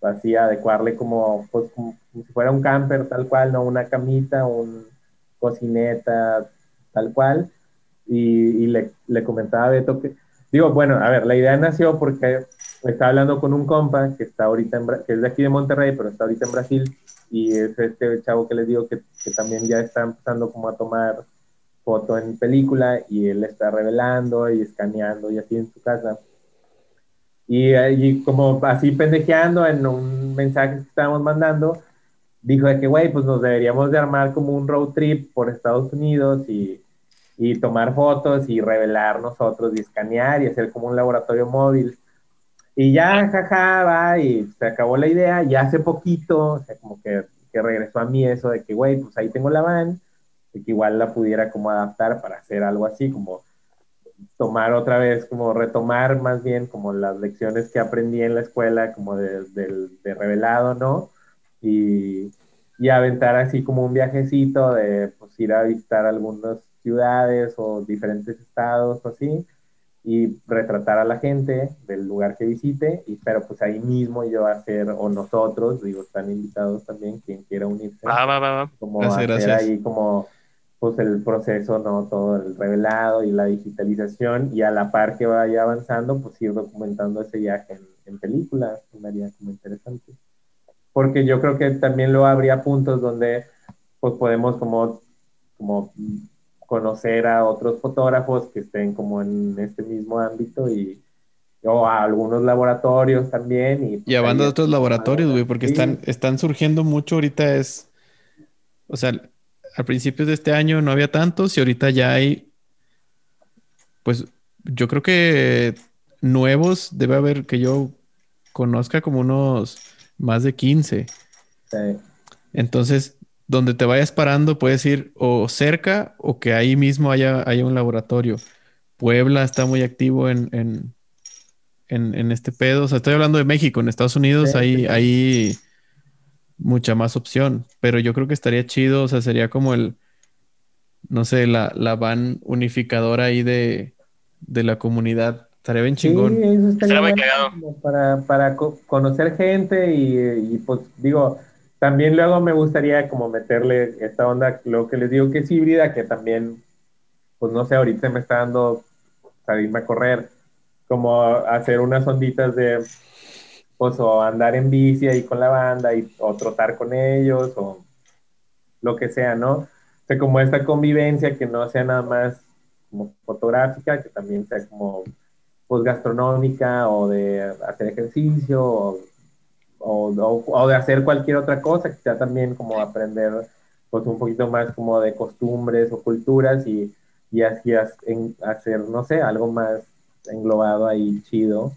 así adecuarle como, pues, como, como si fuera un camper tal cual, ¿no? Una camita, un cocineta tal cual. Y, y le, le comentaba a Beto que, digo, bueno, a ver, la idea nació porque estaba hablando con un compa que está ahorita en, que es de aquí de Monterrey, pero está ahorita en Brasil, y es este chavo que les digo que, que también ya está empezando como a tomar foto en película y él está revelando y escaneando y así en su casa. Y, y como así pendejeando en un mensaje que estábamos mandando, dijo de que, güey, pues nos deberíamos de armar como un road trip por Estados Unidos y, y tomar fotos y revelar nosotros y escanear y hacer como un laboratorio móvil. Y ya, jaja, va, y se acabó la idea. Y hace poquito, o sea, como que, que regresó a mí eso de que, güey, pues ahí tengo la van, de que igual la pudiera como adaptar para hacer algo así, como tomar otra vez, como retomar más bien como las lecciones que aprendí en la escuela, como de, del- de revelado, ¿no? Y, y aventar así como un viajecito de pues, ir a visitar algunas ciudades o diferentes estados o así y retratar a la gente del lugar que visite, y, pero pues ahí mismo yo hacer, o nosotros, digo, están invitados también, quien quiera unirse, Va, va, va, va. como Gracias, hacer gracias. ahí como pues el proceso, ¿no? Todo el revelado y la digitalización, y a la par que vaya avanzando, pues ir documentando ese viaje en, en película, se me haría como interesante. Porque yo creo que también lo habría puntos donde pues podemos como, como conocer a otros fotógrafos que estén como en este mismo ámbito y o a algunos laboratorios también y, Y a banda de otros laboratorios, güey, porque Sí. están, están surgiendo mucho ahorita es, o sea, al principio de este año no había tantos y ahorita ya hay, pues yo creo que nuevos debe haber que yo conozca como unos más de 15. Sí. Entonces, donde te vayas parando, puedes ir o cerca o que ahí mismo haya, haya un laboratorio. Puebla está muy activo en, en, en, en este pedo. O sea, estoy hablando de México. En Estados Unidos Sí, hay, sí, sí. hay mucha más opción. Pero yo creo que estaría chido. O sea, sería como el, no sé, la, la van unificadora ahí de, de la comunidad. Estaría bien chingón. Sí, eso estaría cagado. como para, para co- conocer gente y, y, pues digo, también luego me gustaría como meterle esta onda, lo que les digo que es híbrida, que también, pues no sé, ahorita me está dando salirme a correr, como hacer unas onditas de, pues o andar en bici ahí con la banda y, o trotar con ellos o lo que sea, ¿no? O sea, como esta convivencia que no sea nada más como fotográfica, que también sea como pues gastronómica o de hacer ejercicio o, o, de hacer cualquier otra cosa, que sea también como aprender pues un poquito más como de costumbres o culturas y, y así hacer, no sé, algo más englobado ahí chido,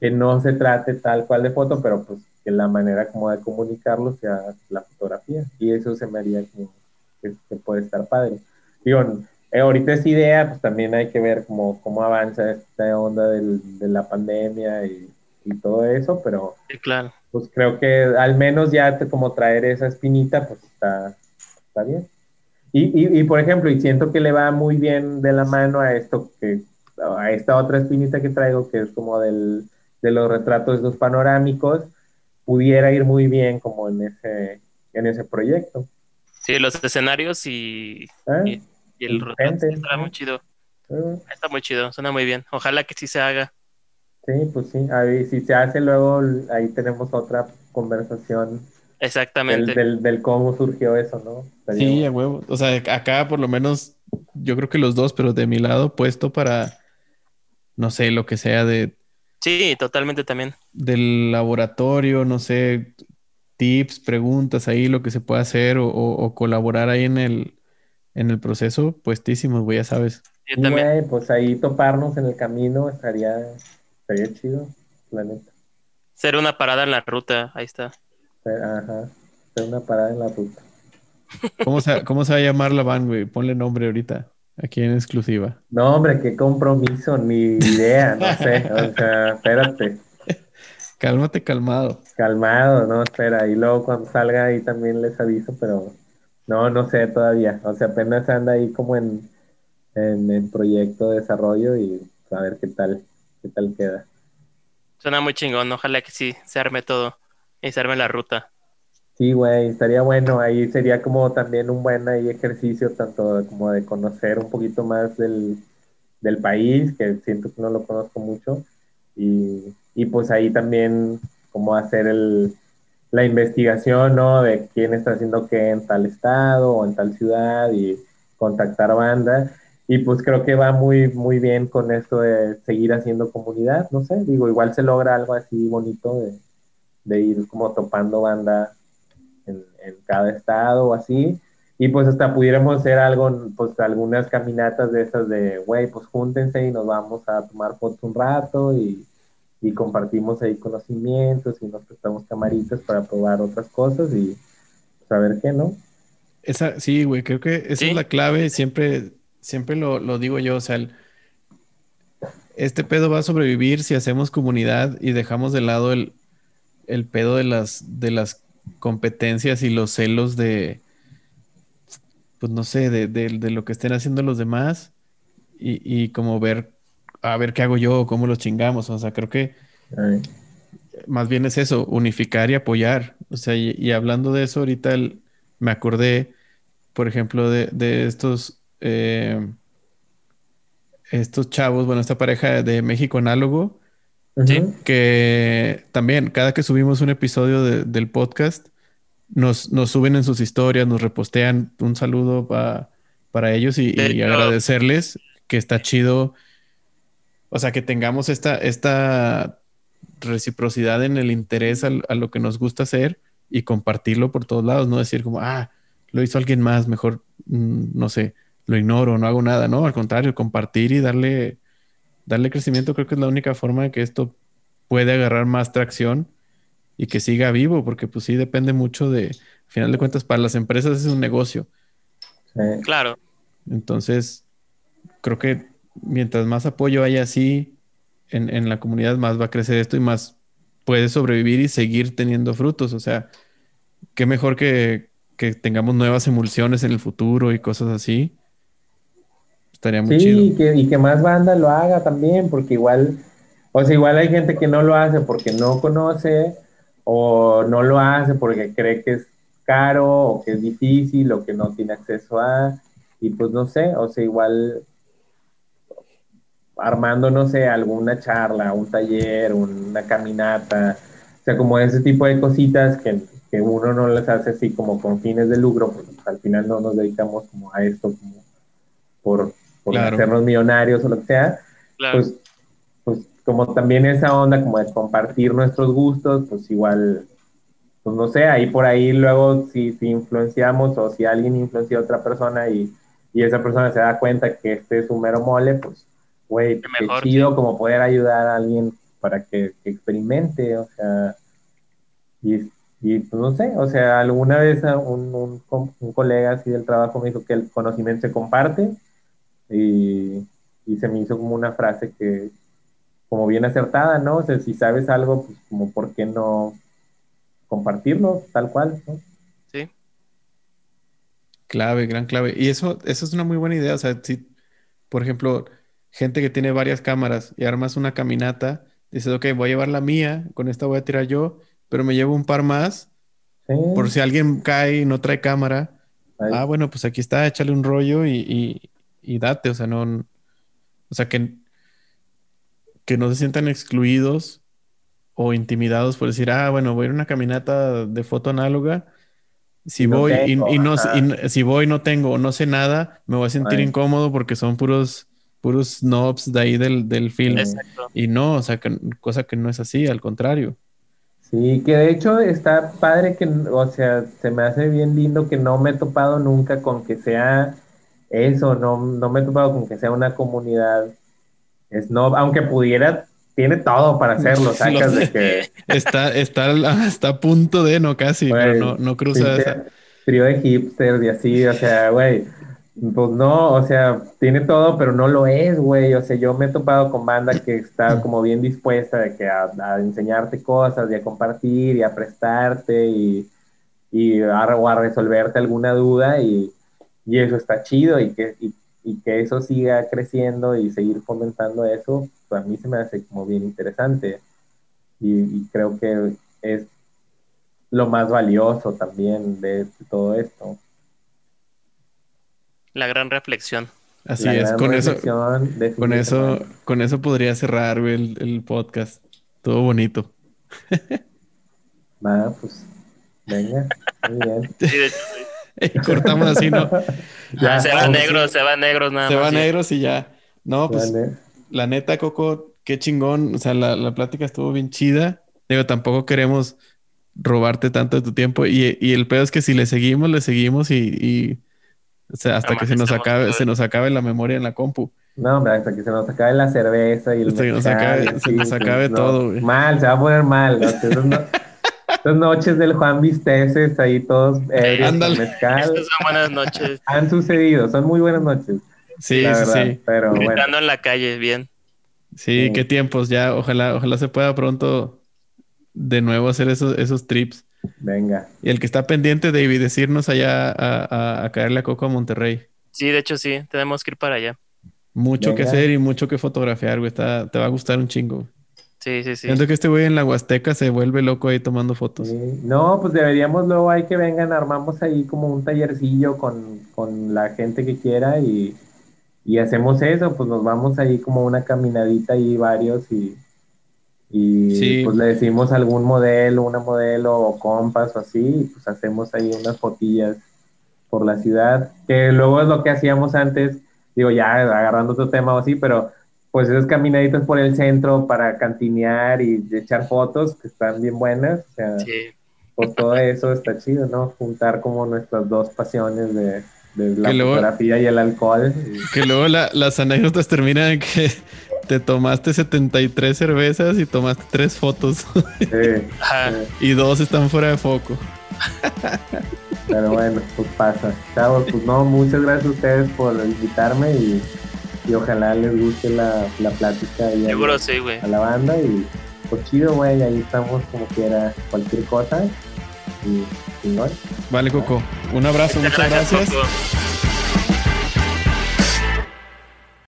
que no se trate tal cual de foto, pero pues que la manera como de comunicarlo sea la fotografía. Y eso se me haría como que, puede estar padre. Digo, eh, ahorita esa idea, pues también hay que ver cómo, cómo avanza esta onda del, de la pandemia y, y, todo eso, pero claro. pues creo que al menos ya te, como traer esa espinita, pues está, está bien. Y, y, y, por ejemplo, y siento que le va muy bien de la mano a esto que, a esta otra espinita que traigo, que es como del, de los retratos los panorámicos, pudiera ir muy bien como en ese, en ese proyecto. Sí, los escenarios y, ah, y, el retrato está muy chido. Ah. Está muy chido, suena muy bien. Ojalá que sí se haga. Sí, pues sí, ver si se hace luego, ahí tenemos otra conversación. Exactamente. Del, del, cómo surgió eso, ¿no? sí, a huevo. O sea, acá por lo menos, yo creo que los dos, pero de mi lado, puesto para, no sé, lo que sea de Sí, totalmente también. Del laboratorio, no sé, tips, preguntas ahí, lo que se puede hacer o, colaborar ahí en el, en el proceso, puestísimos, güey, ya sabes. Yo también. pues ahí toparnos en el camino estaría, estaría chido, la neta. Ser una parada en la ruta, ahí está. Ajá, ser una parada en la ruta. ¿Cómo se, cómo se va a llamar la van, güey? Ponle nombre ahorita. Aquí en exclusiva. No, hombre, qué compromiso, ni idea, no sé. O sea, espérate. Cálmate, calmado. Calmado, no, espera. Y luego cuando salga ahí también les aviso, pero no, no sé todavía. O sea, apenas anda ahí como en, en, proyecto de desarrollo y a ver qué tal, qué tal queda. Suena muy chingón, ojalá que sí se arme todo y se arme la ruta. Sí, güey, estaría bueno. Ahí sería como también un buen ahí ejercicio, tanto como de conocer un poquito más del, país, que siento que no lo conozco mucho, y, y pues ahí también como hacer el, la investigación, ¿no? De quién está haciendo qué en tal estado o en tal ciudad y contactar banda. Y pues creo que va muy, muy bien con esto de seguir haciendo comunidad, no sé, digo, igual se logra algo así bonito de, de ir como topando banda en, cada estado o así. Y pues hasta pudiéramos hacer algo, pues algunas caminatas de esas de, güey, pues júntense y nos vamos a tomar fotos un rato y, y compartimos ahí conocimientos y nos prestamos camaritas para probar otras cosas y saber pues, qué, ¿no? Esa, sí, güey, creo que esa es la clave, siempre, siempre lo, lo digo yo, o sea, este pedo va a sobrevivir si hacemos comunidad y dejamos de lado el, el pedo de las, de las competencias y los celos de, pues no sé, de, de, lo que estén haciendo los demás y, y, como ver, a ver qué hago yo, cómo los chingamos. O sea, creo que más bien es eso, unificar y apoyar. O sea, y, hablando de eso, ahorita me acordé, por ejemplo, de, de estos, eh, estos chavos, bueno, esta pareja de México Análogo que también cada que subimos un episodio del podcast, nos, nos, suben en sus historias, nos repostean. Un saludo para ellos y, agradecerles que está chido. O sea, que tengamos esta, esta reciprocidad en el interés a, lo que nos gusta hacer y compartirlo por todos lados, no decir como, ah, lo hizo alguien más, mejor, mm, no sé, lo ignoro, no hago nada, no, al contrario, compartir y darle darle crecimiento creo que es la única forma de que esto puede agarrar más tracción y que siga vivo, porque pues sí depende mucho de, al final de cuentas, para las empresas es un negocio. Claro. Entonces, creo que mientras más apoyo haya así en, en, la comunidad, más va a crecer esto y más puede sobrevivir y seguir teniendo frutos. O sea, qué mejor que, que tengamos nuevas emulsiones en el futuro y cosas así Estaría muy sí, Y que, y que más banda lo haga también, porque igual, o sea, igual hay gente que no lo hace porque no conoce o no lo hace porque cree que es caro o que es difícil o que no tiene acceso a, y pues no sé, o sea, igual armando, no sé, alguna charla, un taller, una caminata, o sea, como ese tipo de cositas que, que uno no les hace así como con fines de lucro, porque al final no nos dedicamos como a esto como por, por hacernos millonarios o lo que sea, pues, pues como también esa onda como de compartir nuestros gustos, pues igual, pues no sé, ahí por ahí luego si, si influenciamos o si alguien influencia a otra persona y, y esa persona se da cuenta que este es un mero mole, pues, güey, qué, chido como poder ayudar a alguien para que, experimente, o sea, y, y, pues no sé, o sea, alguna vez un, un, un, colega así del trabajo me dijo que el conocimiento se comparte y, y se me hizo como una frase que, como bien acertada, ¿no? O sea, si sabes algo, pues como por qué no compartirlo tal cual, ¿no? Sí. Clave, gran clave. Y eso, eso es una muy buena idea. O sea, si, por ejemplo, gente que tiene varias cámaras y armas una caminata, dices, ok, voy a llevar la mía, con esta voy a tirar yo, pero me llevo un par más por si alguien cae y no trae cámara. Ah, bueno, pues aquí está, échale un rollo y, y, date, o sea, no, o sea, que, que no se sientan excluidos o intimidados por decir, ah, bueno, voy a una caminata de foto análoga. Si voy y, no si voy no tengo o no sé nada, me voy a sentir incómodo porque son puros puros snobs de ahí del, del film. Y no, o sea, cosa que no es así, al contrario. Sí, que de hecho está padre que, o sea, se me hace bien lindo que no me he topado nunca con que sea eso, no, no me he topado con que sea una comunidad snob, aunque pudiera, tiene todo para hacerlo, sacas de que... Está, está, está a punto de, no casi, pero no, no cruza esa. Trío de hipsters y así, o sea, güey, pues no, o sea, tiene todo, pero no lo es, güey. O sea, yo me he topado con banda que está como bien dispuesta de que a, enseñarte cosas y a compartir y a prestarte y, y a, o a resolverte alguna duda y, y eso está chido y que, y, que eso siga creciendo y seguir fomentando eso, pues a mí se me hace como bien interesante y, creo que es lo más valioso también de todo esto. La gran reflexión. Así es, con eso, con eso, con eso podría cerrar el, podcast. Todo bonito. Va, pues, venga, muy bien. y cortamos así, ¿no? ya, se va negro, se va negro nada se más. Se va negro y ya. No, pues, la neta, Coco, qué chingón. O sea, la, la, plática estuvo bien chida. Digo, tampoco queremos robarte tanto de tu tiempo. Y, y el pedo es que si le seguimos, le seguimos y o sea, hasta que se nos acabe, se nos acabe la memoria en la compu. No, hombre, hasta que se nos acabe la cerveza y el hasta que nos acabe, se nos acabe todo, güey. Mal, se va a poner mal. ¿no? Noches del Juan Visteces ahí todos ebrios mezcal. Estas son buenas noches. Han sucedido, son muy buenas noches. Sí, sí, sí. Pero Gritando en la calle, bien. Sí, qué tiempos. Ya, ojalá, ojalá se pueda pronto de nuevo hacer esos, esos trips. Venga. Y el que está pendiente, David, decirnos allá a, caerle a Coco a Monterrey. Sí, de hecho sí, tenemos que ir para allá. Mucho que hacer y mucho que fotografiar, güey. te va a gustar un chingo. Sí, sí, sí. Siento que este güey en la Huasteca se vuelve loco ahí tomando fotos. No, pues deberíamos luego hay que vengan, armamos ahí como un tallercillo con, la gente que quiera y, y hacemos eso, pues nos vamos ahí como una caminadita ahí varios y, y pues le decimos algún modelo, una modelo o compas o así, y pues hacemos ahí unas fotillas por la ciudad, que luego es lo que hacíamos antes, digo ya agarrando otro tema o así, pero pues esas caminaditas por el centro para cantinear y echar fotos que están bien buenas, o sea, por todo eso está chido, ¿no? Juntar como nuestras dos pasiones de, la fotografía y el alcohol. Que luego las anécdotas terminan en que te tomaste 73 cervezas y tomaste tres fotos. Sí, y dos están fuera de foco. Pero bueno, pues pasa. Chavos, pues no, muchas gracias a ustedes por invitarme y, ojalá les guste la, la plática y Seguro sí, güey. a la banda y pues chido, güey, ahí estamos como quiera cualquier cosa y, Vale, Coco. Un abrazo, muchas, gracias.